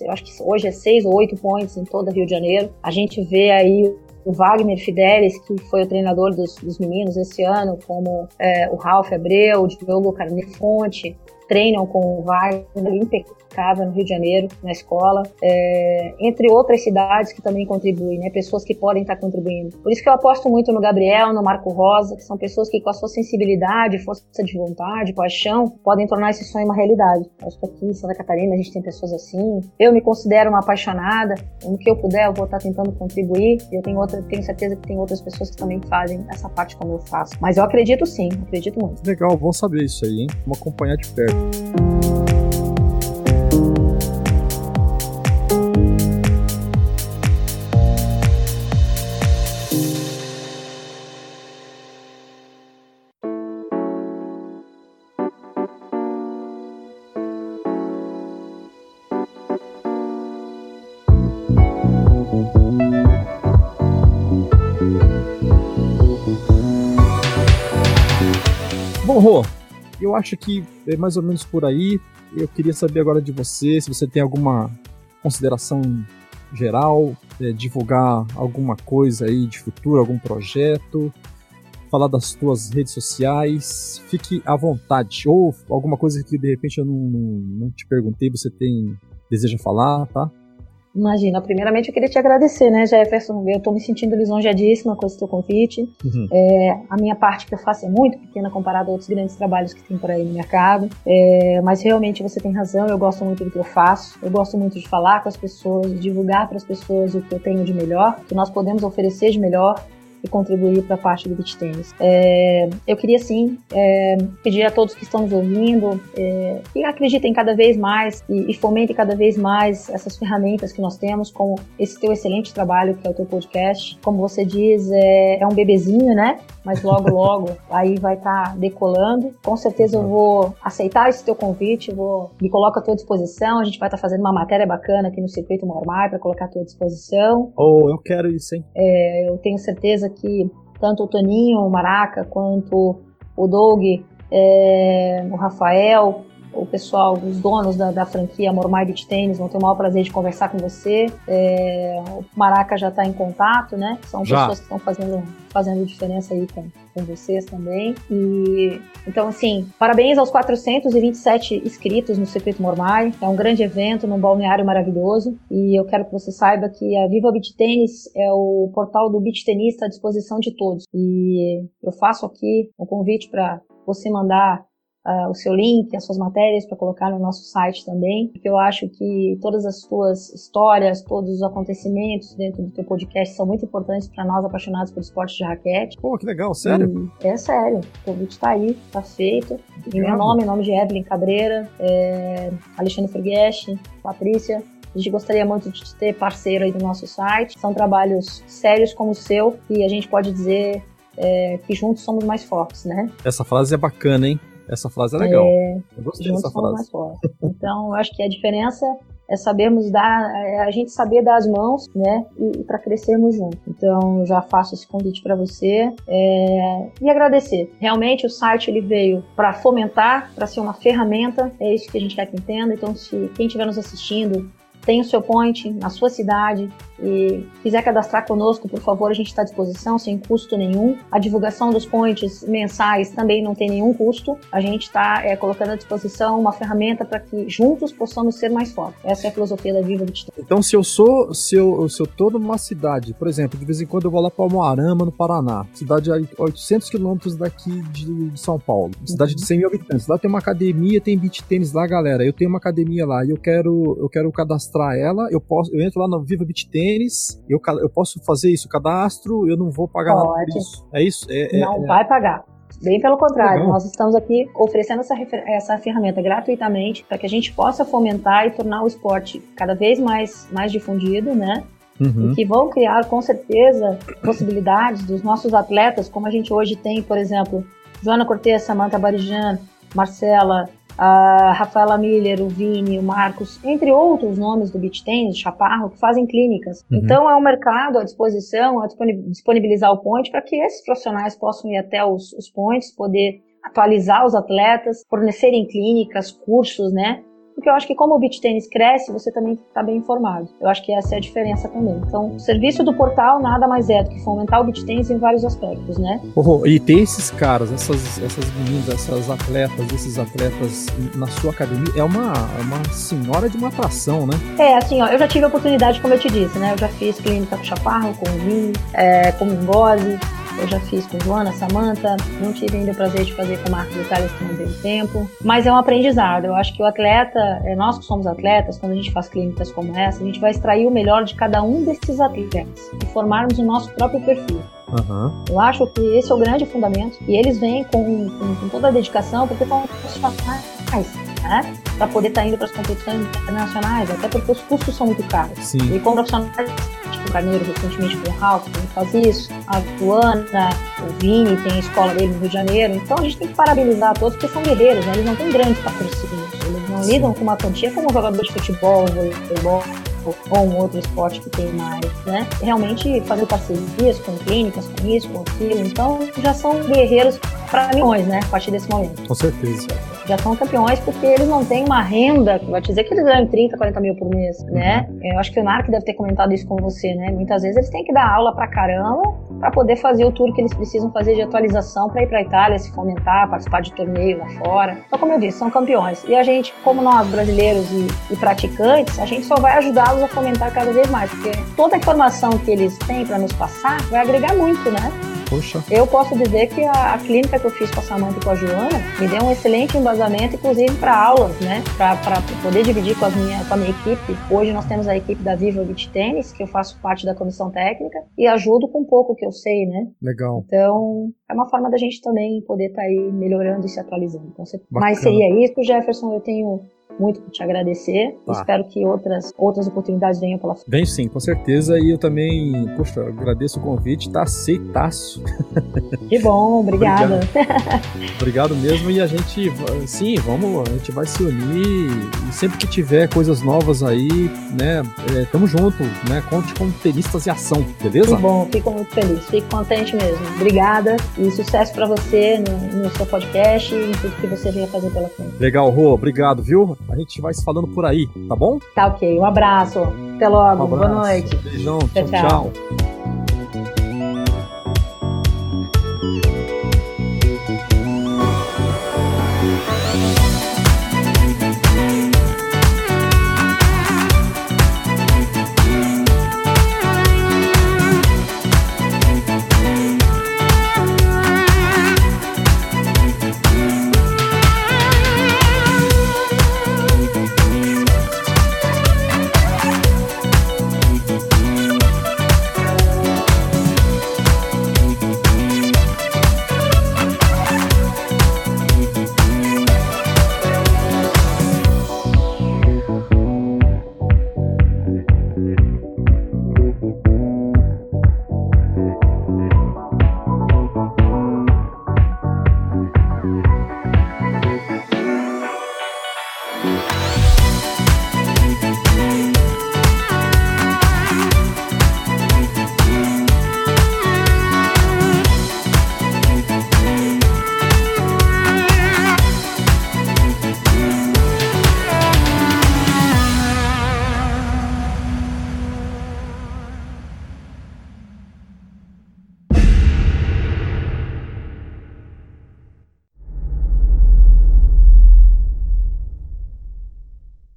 eu acho que hoje é seis ou oito pontos em toda Rio de Janeiro. A gente vê aí o Wagner Fidelis, que foi o treinador dos, dos meninos esse ano, como é, o Ralf Abreu, o Diogo Carnefonte, treinam com o Wagner impecável no Rio de Janeiro, na escola, é, entre outras cidades que também contribuem, né, pessoas que podem estar contribuindo. Por isso que eu aposto muito no Gabriel, no Marco Rosa, que são pessoas que com a sua sensibilidade, força de vontade, paixão, podem tornar esse sonho uma realidade. Acho que aqui em Santa Catarina a gente tem pessoas assim. Eu me considero uma apaixonada, no que eu puder eu vou estar tentando contribuir. Eu tenho, outra, tenho certeza que tem outras pessoas que também fazem essa parte como eu faço. Mas eu acredito sim, acredito muito. Legal, bom saber isso aí, hein? Vamos acompanhar de perto. Eu acho que é mais ou menos por aí. Eu queria saber agora de você, se você tem alguma consideração geral, é, divulgar alguma coisa aí de futuro, algum projeto, falar das suas redes sociais, fique à vontade. Ou alguma coisa que de repente eu não, não, não te perguntei, você tem deseja falar, tá? Imagina, primeiramente eu queria te agradecer, né, Jefferson? Eu estou me sentindo lisonjeadíssima com esse teu convite. Uhum. É, a minha parte que eu faço é muito pequena comparada a outros grandes trabalhos que tem por aí no mercado. É, mas realmente você tem razão, eu gosto muito do que eu faço. Eu gosto muito de falar com as pessoas, divulgar para as pessoas o que eu tenho de melhor, o que nós podemos oferecer de melhor e contribuir para a parte do beach tênis. É, eu queria sim é, pedir a todos que estão nos ouvindo é, que acreditem cada vez mais e, e, fomentem cada vez mais essas ferramentas que nós temos, como esse teu excelente trabalho que é o teu podcast. Como você diz, é, é um bebezinho, né? Mas logo, logo aí vai estar tá decolando. Com certeza eu vou aceitar esse teu convite, vou me coloco à tua disposição. A gente vai estar tá fazendo uma matéria bacana aqui no Circuito Mormai para colocar à tua disposição. Oh, eu quero isso, hein? É, eu tenho certeza que tanto o Toninho, o Maraca, quanto o Doug, é, o Rafael, o pessoal, os donos da, da franquia Mormai Beach Tênis vão ter o maior prazer de conversar com você. É, o Maraca já está em contato, né? São já. pessoas que estão fazendo, fazendo diferença aí com, com vocês também. E então, assim, parabéns aos 427 inscritos no Circuito Mormai. É um grande evento num balneário maravilhoso. E eu quero que você saiba que a Viva Beach Tênis é o portal do beach tenista à disposição de todos. E eu faço aqui um convite para você mandar uh, o seu link, as suas matérias para colocar no nosso site também, porque eu acho que todas as suas histórias, todos os acontecimentos dentro do teu podcast são muito importantes para nós apaixonados por esporte de raquete. Pô, que legal, sério? E é sério, o convite está aí, está feito. Em meu nome, em nome de Evelyn Cabreira, é, Alexandre Ferguesch, Patrícia, A gente gostaria muito de ter parceiro aí do nosso site. São trabalhos sérios como o seu e a gente pode dizer é, que juntos somos mais fortes, né? Essa frase é bacana, hein? Essa frase é legal. É, eu gostei dessa frase. Mais fortes. Então, eu acho que a diferença é sabermos dar, é a gente saber dar as mãos, né, e, e para crescermos juntos. Então, já faço esse convite para você é, e agradecer. Realmente, o site ele veio para fomentar, para ser uma ferramenta, é isso que a gente quer que entenda. Então, se quem estiver nos assistindo tem o seu point na sua cidade e quiser cadastrar conosco, por favor, a gente está à disposição, sem custo nenhum. A divulgação dos points mensais também não tem nenhum custo. A gente está é, colocando à disposição uma ferramenta para que juntos possamos ser mais fortes. Essa é a filosofia da Viva 23. Então, se eu sou, se eu, se eu tô numa cidade, por exemplo, de vez em quando eu vou lá para Moarama, no Paraná, cidade a 800 quilômetros daqui de, de, São Paulo, cidade uhum. de 100 mil habitantes. Lá tem uma academia, tem beat tênis lá, galera. Eu tenho uma academia lá e eu quero, eu quero cadastrar ela. Eu posso, eu entro lá no Viva Beat Tênis tênis, eu, eu posso fazer isso, cadastro, eu não vou pagar Pode. nada por isso. É isso? É, é não é, vai pagar. Bem pelo contrário, Legal. nós estamos aqui oferecendo essa, essa ferramenta gratuitamente para que a gente possa fomentar e tornar o esporte cada vez mais, mais difundido, né? Uhum. E que vão criar, com certeza, possibilidades dos nossos atletas, como a gente hoje tem, por exemplo, Joana Cortez, Samantha Barijan, Marcela, a Rafaela Miller, o Vini, o Marcos, entre outros nomes do beach tennis, Chaparro, que fazem clínicas. Uhum. Então é um mercado à disposição, a disponibilizar o point para que esses profissionais possam ir até os, os points, poder atualizar os atletas, fornecerem clínicas, cursos, né? Porque eu acho que como o beach tênis cresce, você também está bem informado. Eu acho que essa é a diferença também. Então, o serviço do portal nada mais é do que fomentar o beach tênis em vários aspectos, né? Oh, e ter esses caras, essas, essas meninas, essas atletas, esses atletas na sua academia, é uma, é uma senhora de uma atração, né? É, assim, ó, eu já tive a oportunidade, como eu te disse, né? Eu já fiz clínica com Chaparro, com o Vini, é, com o Ngose, eu já fiz com Joana, Samanta, não tive ainda o prazer de fazer com o Marcos Itália que não teve tempo, mas é um aprendizado. Eu acho que o atleta, é, nós que somos atletas, quando a gente faz clínicas como essa, a gente vai extrair o melhor de cada um desses atletas e formarmos o nosso próprio perfil. Uhum. Eu acho que esse é o grande fundamento e eles vêm com, com, com toda a dedicação porque estão profissionais, né? Para poder estar tá indo para as competições internacionais, até porque os custos são muito caros. Sim. E com profissionais Carneiro recentemente com o Ralph, que faz isso, a Luana, o Vini tem a escola dele no Rio de Janeiro. Então a gente tem que parabenizar todos porque são guerreiros, né? Eles não têm grandes patrocínios, eles não Sim. lidam com uma quantia como um jogador de futebol, voleibol ou um outro esporte que tem mais, né? Realmente fazer parcerias com clínicas, com isso, com aquilo. Então já são guerreiros para milhões, né? A partir desse momento. Com certeza já são campeões porque eles não têm uma renda, que vai te dizer que eles ganham 30, 40 mil por mês, uhum. né? Eu acho que o Narc deve ter comentado isso com você, né? Muitas vezes eles têm que dar aula pra caramba para poder fazer o tour que eles precisam fazer de atualização para ir para Itália, se fomentar, participar de torneio lá fora. Então, como eu disse, são campeões. E a gente, como nós brasileiros e, e praticantes, a gente só vai ajudá-los a fomentar cada vez mais, porque toda a informação que eles têm para nos passar vai agregar muito, né? Poxa. Eu posso dizer que a, a, clínica que eu fiz com a Samanta e com a Joana me deu um excelente embasamento, inclusive para aulas, né? Para poder dividir com a, minha, com a minha equipe. Hoje nós temos a equipe da Viva Beach Tennis, que eu faço parte da comissão técnica, e ajudo com um pouco que eu sei, né? Legal. Então, é uma forma da gente também poder estar tá aí melhorando e se atualizando. Então, mas seria isso, Jefferson. Eu tenho muito por te agradecer. Tá. Espero que outras, outras oportunidades venham pela frente. Vem sim, com certeza. E eu também, poxa, agradeço o convite, tá aceitaço. Que bom, obrigada. Obrigado. Obrigado mesmo. E a gente, sim, vamos, a gente vai se unir. E sempre que tiver coisas novas aí, né, é, tamo junto, né? Conte com tenistas e ação, beleza? Que bom, fico muito feliz, fico contente mesmo. Obrigada e sucesso para você no, no seu podcast e em tudo que você venha fazer pela frente. Legal, Rô, obrigado, viu? A gente vai se falando por aí, tá bom? Tá ok. Um abraço. Até logo. Um Boa noite. Beijão. tchau. tchau. tchau.